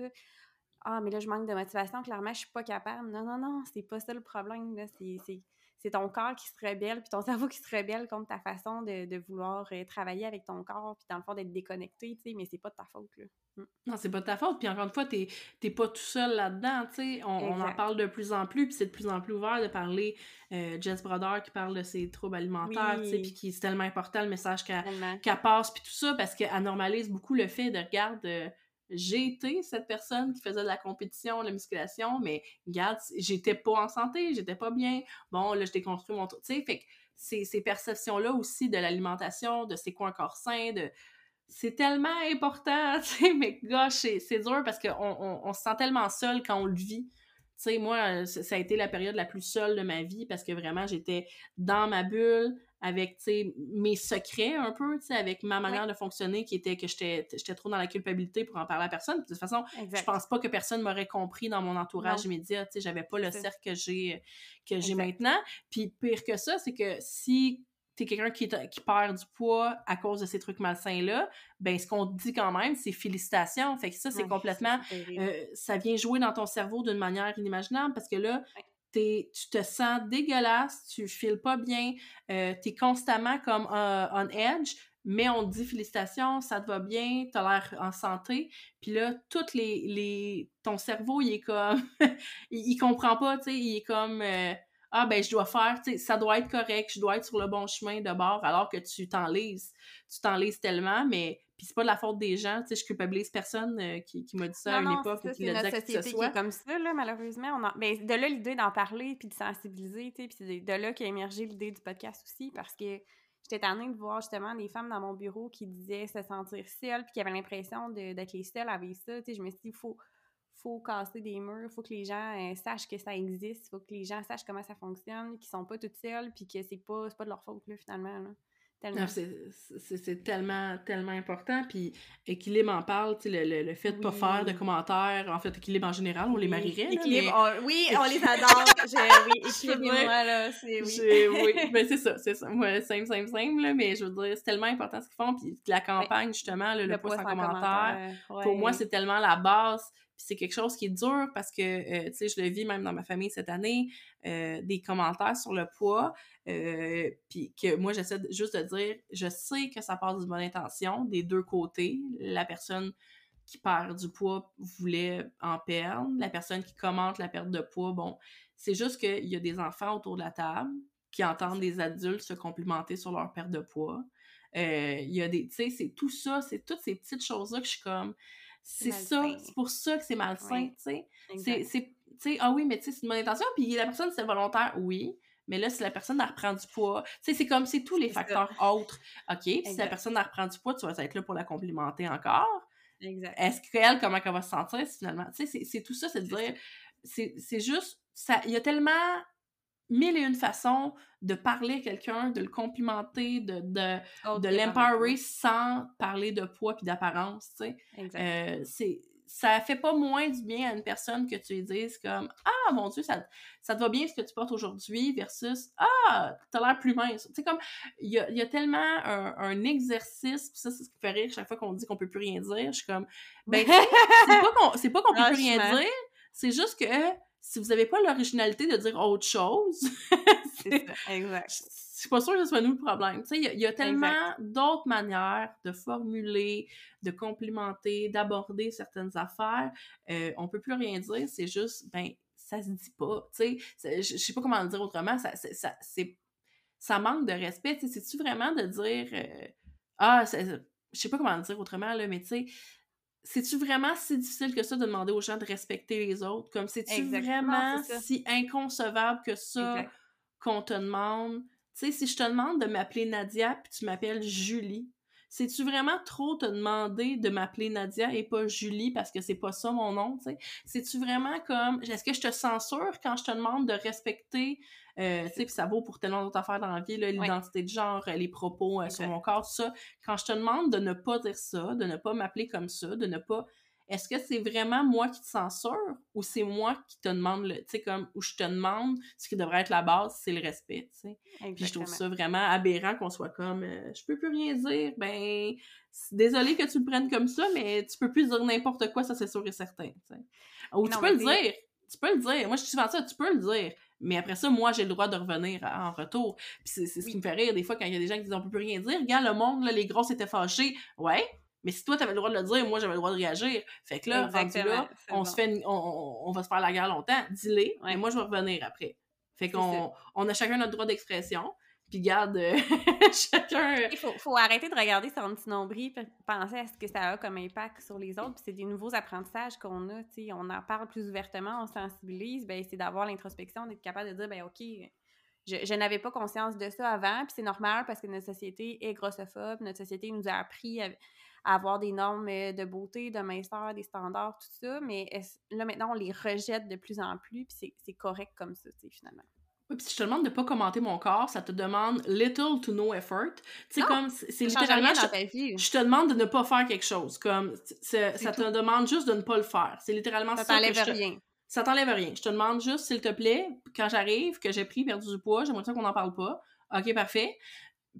Ah, mais là, je manque de motivation, clairement, je suis pas capable. Non, non, non, c'est pas ça le problème. C'est, c'est ton corps qui se rebelle, puis ton cerveau qui se rebelle contre ta façon de, vouloir euh, travailler avec ton corps, puis dans le fond d'être déconnecté, tu sais, mais c'est pas de ta faute, là. Mm. Non, c'est pas de ta faute, puis encore une fois, t'es, pas tout seul là-dedans, tu sais, on, en parle de plus en plus, puis c'est de plus en plus ouvert de parler, euh, Jess Brother qui parle de ses troubles alimentaires, tu sais, puis qui c'est tellement important le message qu'elle, passe, puis tout ça, parce qu'elle normalise beaucoup le fait de, regarde... Euh, j'ai été cette personne qui faisait de la compétition, de la musculation, mais regarde, j'étais pas en santé, j'étais pas bien. Bon, là, je déconstruis mon... Tu sais, fait que ces, ces perceptions-là aussi de l'alimentation, de c'est quoi un corps sain. C'est tellement important, tu sais, mais gosh, c'est dur parce qu'on on, on se sent tellement seul quand on le vit. Tu sais, moi, ça a été la période la plus seule de ma vie parce que vraiment, j'étais dans ma bulle, avec mes secrets un peu, avec ma manière de fonctionner qui était que j'étais trop dans la culpabilité pour en parler à personne. de toute façon, je pense pas que personne m'aurait compris dans mon entourage immédiat. J'avais pas le cercle que j'ai que j'ai maintenant. Puis pire que ça, c'est que si t'es quelqu'un qui, qui perd du poids à cause de ces trucs malsains-là, ben ce qu'on te dit quand même, c'est félicitations. Fait que ça, c'est complètement... Euh, ça vient jouer dans ton cerveau d'une manière inimaginable parce que là, tu te sens dégueulasse, tu files pas bien, euh, tu es constamment comme euh, on edge, mais on te dit félicitations, ça te va bien, tu as l'air en santé. Puis là, toutes les, les. Ton cerveau, il est comme. il, comprend pas, tu sais, il est comme. Euh, ah, ben, je dois faire, tu sais, ça doit être correct, je dois être sur le bon chemin de bord, alors que tu t'enlises. Tu t'enlises tellement, mais puis c'est pas de la faute des gens, tu sais, je culpabilise personne euh, qui, qui m'a dit ça à une époque ou qui l'a dit que ce soit. Qui est comme ça, là, malheureusement. On a... ben, de là, l'idée d'en parler puis de sensibiliser, tu sais, puis c'est de là qu'a émergé l'idée du podcast aussi, parce que j'étais tannée de voir justement des femmes dans mon bureau qui disaient se sentir seules puis qui avaient l'impression d'être les seules avec ça, tu sais, je me suis dit, il faut, faut casser des murs, il faut que les gens euh, sachent que ça existe, il faut que les gens sachent comment ça fonctionne, qu'ils sont pas toutes seules puis que c'est pas, pas de leur faute, là, finalement, là. C'est tellement, tellement important. Puis Équilibre en parle, le, le, le, fait de ne pas faire de commentaires. En fait, Équilibre en général, on les marierait. Équilibre, oui, on les adore. oui, Équilibre moi, là, c'est oui. oui, ben, c'est ça, c'est ça. Moi, simple, simple, simple, là, mais je veux dire, c'est tellement important ce qu'ils font. Puis la campagne, justement, le, le post en commentaire, pour moi, c'est tellement la base. C'est quelque chose qui est dur parce que, euh, tu sais, je le vis même dans ma famille cette année, euh, des commentaires sur le poids. Euh, puis que moi, j'essaie juste de dire, je sais que ça part d'une bonne intention des deux côtés. La personne qui perd du poids voulait en perdre. La personne qui commente la perte de poids, bon, c'est juste qu'il y a des enfants autour de la table qui entendent des adultes se complimenter sur leur perte de poids. Il y a des, tu sais, c'est tout ça, c'est toutes ces petites choses-là que je suis comme, c'est ça, c'est pour ça que c'est malsain, tu sais. C'est, tu sais, ah oui, mais tu sais, c'est une bonne intention, puis la personne, c'est volontaire, oui, mais là, si la personne, elle reprend du poids, tu sais, c'est comme, c'est tous les facteurs autres. OK, si la personne, elle reprend du poids, tu vas être là pour la complimenter encore. Exact. Est-ce qu'elle, comment elle va se sentir, finalement? Tu sais, c'est tout ça, c'est de dire, c'est juste, il y a tellement mille et une façons de parler à quelqu'un, de le complimenter, de, de, oh, de l'empowerer sans parler de poids puis d'apparence, tu sais. Euh, c'est ça fait pas moins du bien à une personne que tu lui dises comme Ah mon Dieu, ça, ça te va bien ce que tu portes aujourd'hui versus Ah, t'as l'air plus mince. Tu sais, comme il y a, y a, tellement un, un exercice, pis ça, c'est ce qui fait rire chaque fois qu'on dit qu'on peut plus rien dire. Je suis comme Ben, c'est pas qu'on peut plus rien dire, c'est juste que si vous n'avez pas l'originalité de dire autre chose, c'est exact. Je suis pas sûre que ce soit nous le problème. Tu sais, il y, a tellement d'autres manières de formuler, de complimenter, d'aborder certaines affaires. Euh, on peut plus rien dire, c'est juste, ben, ça se dit pas, tu sais. Je sais pas comment le dire autrement, ça, ça, ça manque de respect, tu sais. C'est-tu vraiment de dire, euh, ah, je sais pas comment le dire autrement, là, mais tu sais, c'est-tu vraiment si difficile que ça de demander aux gens de respecter les autres? Comme, c'est-tu vraiment si inconcevable que ça qu'on te demande? Tu sais, si je te demande de m'appeler Nadia puis tu m'appelles Julie, c'est-tu vraiment trop te demander de m'appeler Nadia et pas Julie parce que c'est pas ça mon nom, tu sais? C'est-tu vraiment comme, est-ce que je te censure quand je te demande de respecter, euh, tu sais, puis ça vaut pour tellement d'autres affaires dans la vie, l'identité de genre, les propos euh, sur mon corps, tout ça. Quand je te demande de ne pas dire ça, de ne pas m'appeler comme ça, de ne pas est-ce que c'est vraiment moi qui te censure ou c'est moi qui te demande le, tu sais, comme, où je te demande ce qui devrait être la base, c'est le respect, tu sais? Puis je trouve ça vraiment aberrant qu'on soit comme, euh, je peux plus rien dire, ben, désolé que tu le prennes comme ça, mais tu peux plus dire n'importe quoi, ça c'est sûr et certain, tu sais? Ou tu peux le dire, tu peux le dire. Moi, je suis souvent ça, tu peux le dire. Mais après ça, moi, j'ai le droit de revenir en retour. Puis c'est ce qui me fait rire des fois quand il y a des gens qui disent on peut plus rien dire. Regarde, le monde, là, les grosses étaient fâchés. Ouais, mais si toi, t'avais le droit de le dire, moi, j'avais le droit de réagir. Fait que là, là on, se fait, on, va se faire la guerre longtemps. Dis-les, et moi, je vais revenir après. Fait qu'on on a chacun notre droit d'expression. Puis garde euh, chacun. Il faut, faut, arrêter de regarder son petit nombril et penser à ce que ça a comme impact sur les autres. Puis c'est des nouveaux apprentissages qu'on a. On en parle plus ouvertement, on sensibilise. Ben, c'est d'avoir l'introspection, d'être capable de dire ben OK, je, je n'avais pas conscience de ça avant. Puis c'est normal parce que notre société est grossophobe. Notre société nous a appris à, avoir des normes euh, de beauté, de minceur, des standards, tout ça. Mais là, maintenant, on les rejette de plus en plus, puis c'est correct comme ça, finalement. Oui, puis si je te demande de pas commenter mon corps, ça te demande little to no effort. Tu sais, comme, c'est littéralement, je, je, te demande de ne pas faire quelque chose. Comme, ça te demande juste de ne pas le faire. C'est littéralement ça. Ça t'enlève rien. Ça t'enlève rien. Je te demande juste, s'il te plaît, quand j'arrive, que j'ai pris, perdu du poids, j'aimerais ça qu'on n'en parle pas. OK, parfait.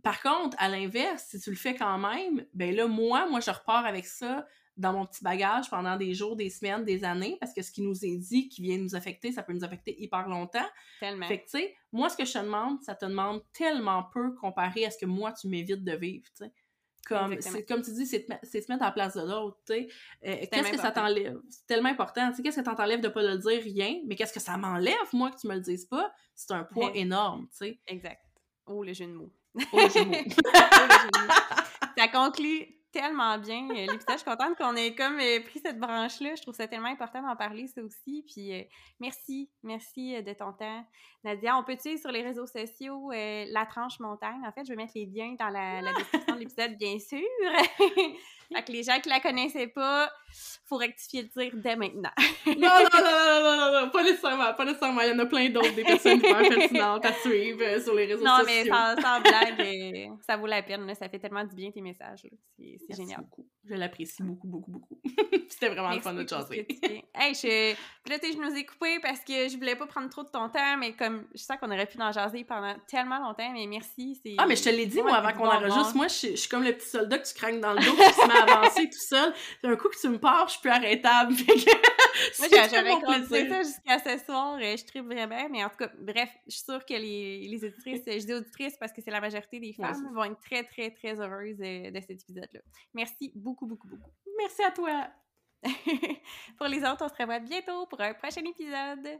Par contre, à l'inverse, si tu le fais quand même, ben là, moi, moi, je repars avec ça dans mon petit bagage pendant des jours, des semaines, des années, parce que ce qui nous est dit, qui vient nous affecter, ça peut nous affecter hyper longtemps. Tellement. Fait que, tu sais, moi, ce que je te demande, ça te demande tellement peu comparé à ce que moi, tu m'évites de vivre, tu sais. Comme, comme tu dis, c'est te, mettre la place de l'autre, tu sais. Euh, qu'est-ce que ça t'enlève? C'est tellement important, tu sais, qu'est-ce que ça t'enlève de pas le dire, rien, mais qu'est-ce que ça m'enlève, moi, que tu me le dises pas? C'est un poids énorme, tu sais. Exact. Oh, le jeu de mots. ça conclut tellement bien euh, l'épisode. Je suis contente qu'on ait comme euh, pris cette branche-là. Je trouve ça tellement important d'en parler, ça aussi. Puis euh, merci, merci de ton temps. Nadia, on peut suivre sur les réseaux sociaux La Tranche Montagne? En fait, je vais mettre les liens dans la, description de l'épisode, bien sûr. fait que les gens qui la connaissaient pas, faut rectifier le tir dès maintenant. non, non, non, non, non, non, pas nécessairement, pas nécessairement. Il y en a plein d'autres, des personnes hyper pertinentes à suivre sur les réseaux sociaux. Non, mais sans, sans blague, ça vaut la peine. Ça fait tellement du bien tes messages. C'est génial. Beaucoup. Je l'apprécie beaucoup, beaucoup, beaucoup. C'était vraiment le fun de jaser. hey, je... Là, je nous ai coupé parce que je voulais pas prendre trop de ton temps, mais comme je sais qu'on aurait pu en jaser pendant tellement longtemps, mais merci. Ah, mais je te l'ai dit, moi, avant qu'on enregistre, moi, je, suis comme le petit soldat que tu craignes dans le dos, avancer tout seul. Un coup que tu me pars, je suis plus arrêtable. moi, j'aurais continué ça jusqu'à ce soir. Je tripe vraiment, mais en tout cas, bref, je suis sûre que les, les auditrices, je dis auditrices parce que c'est la majorité des femmes, vont être très, très, très heureuses de, de cet épisode-là. Merci beaucoup, beaucoup, beaucoup. Merci à toi. pour les autres, on se revoit bientôt pour un prochain épisode.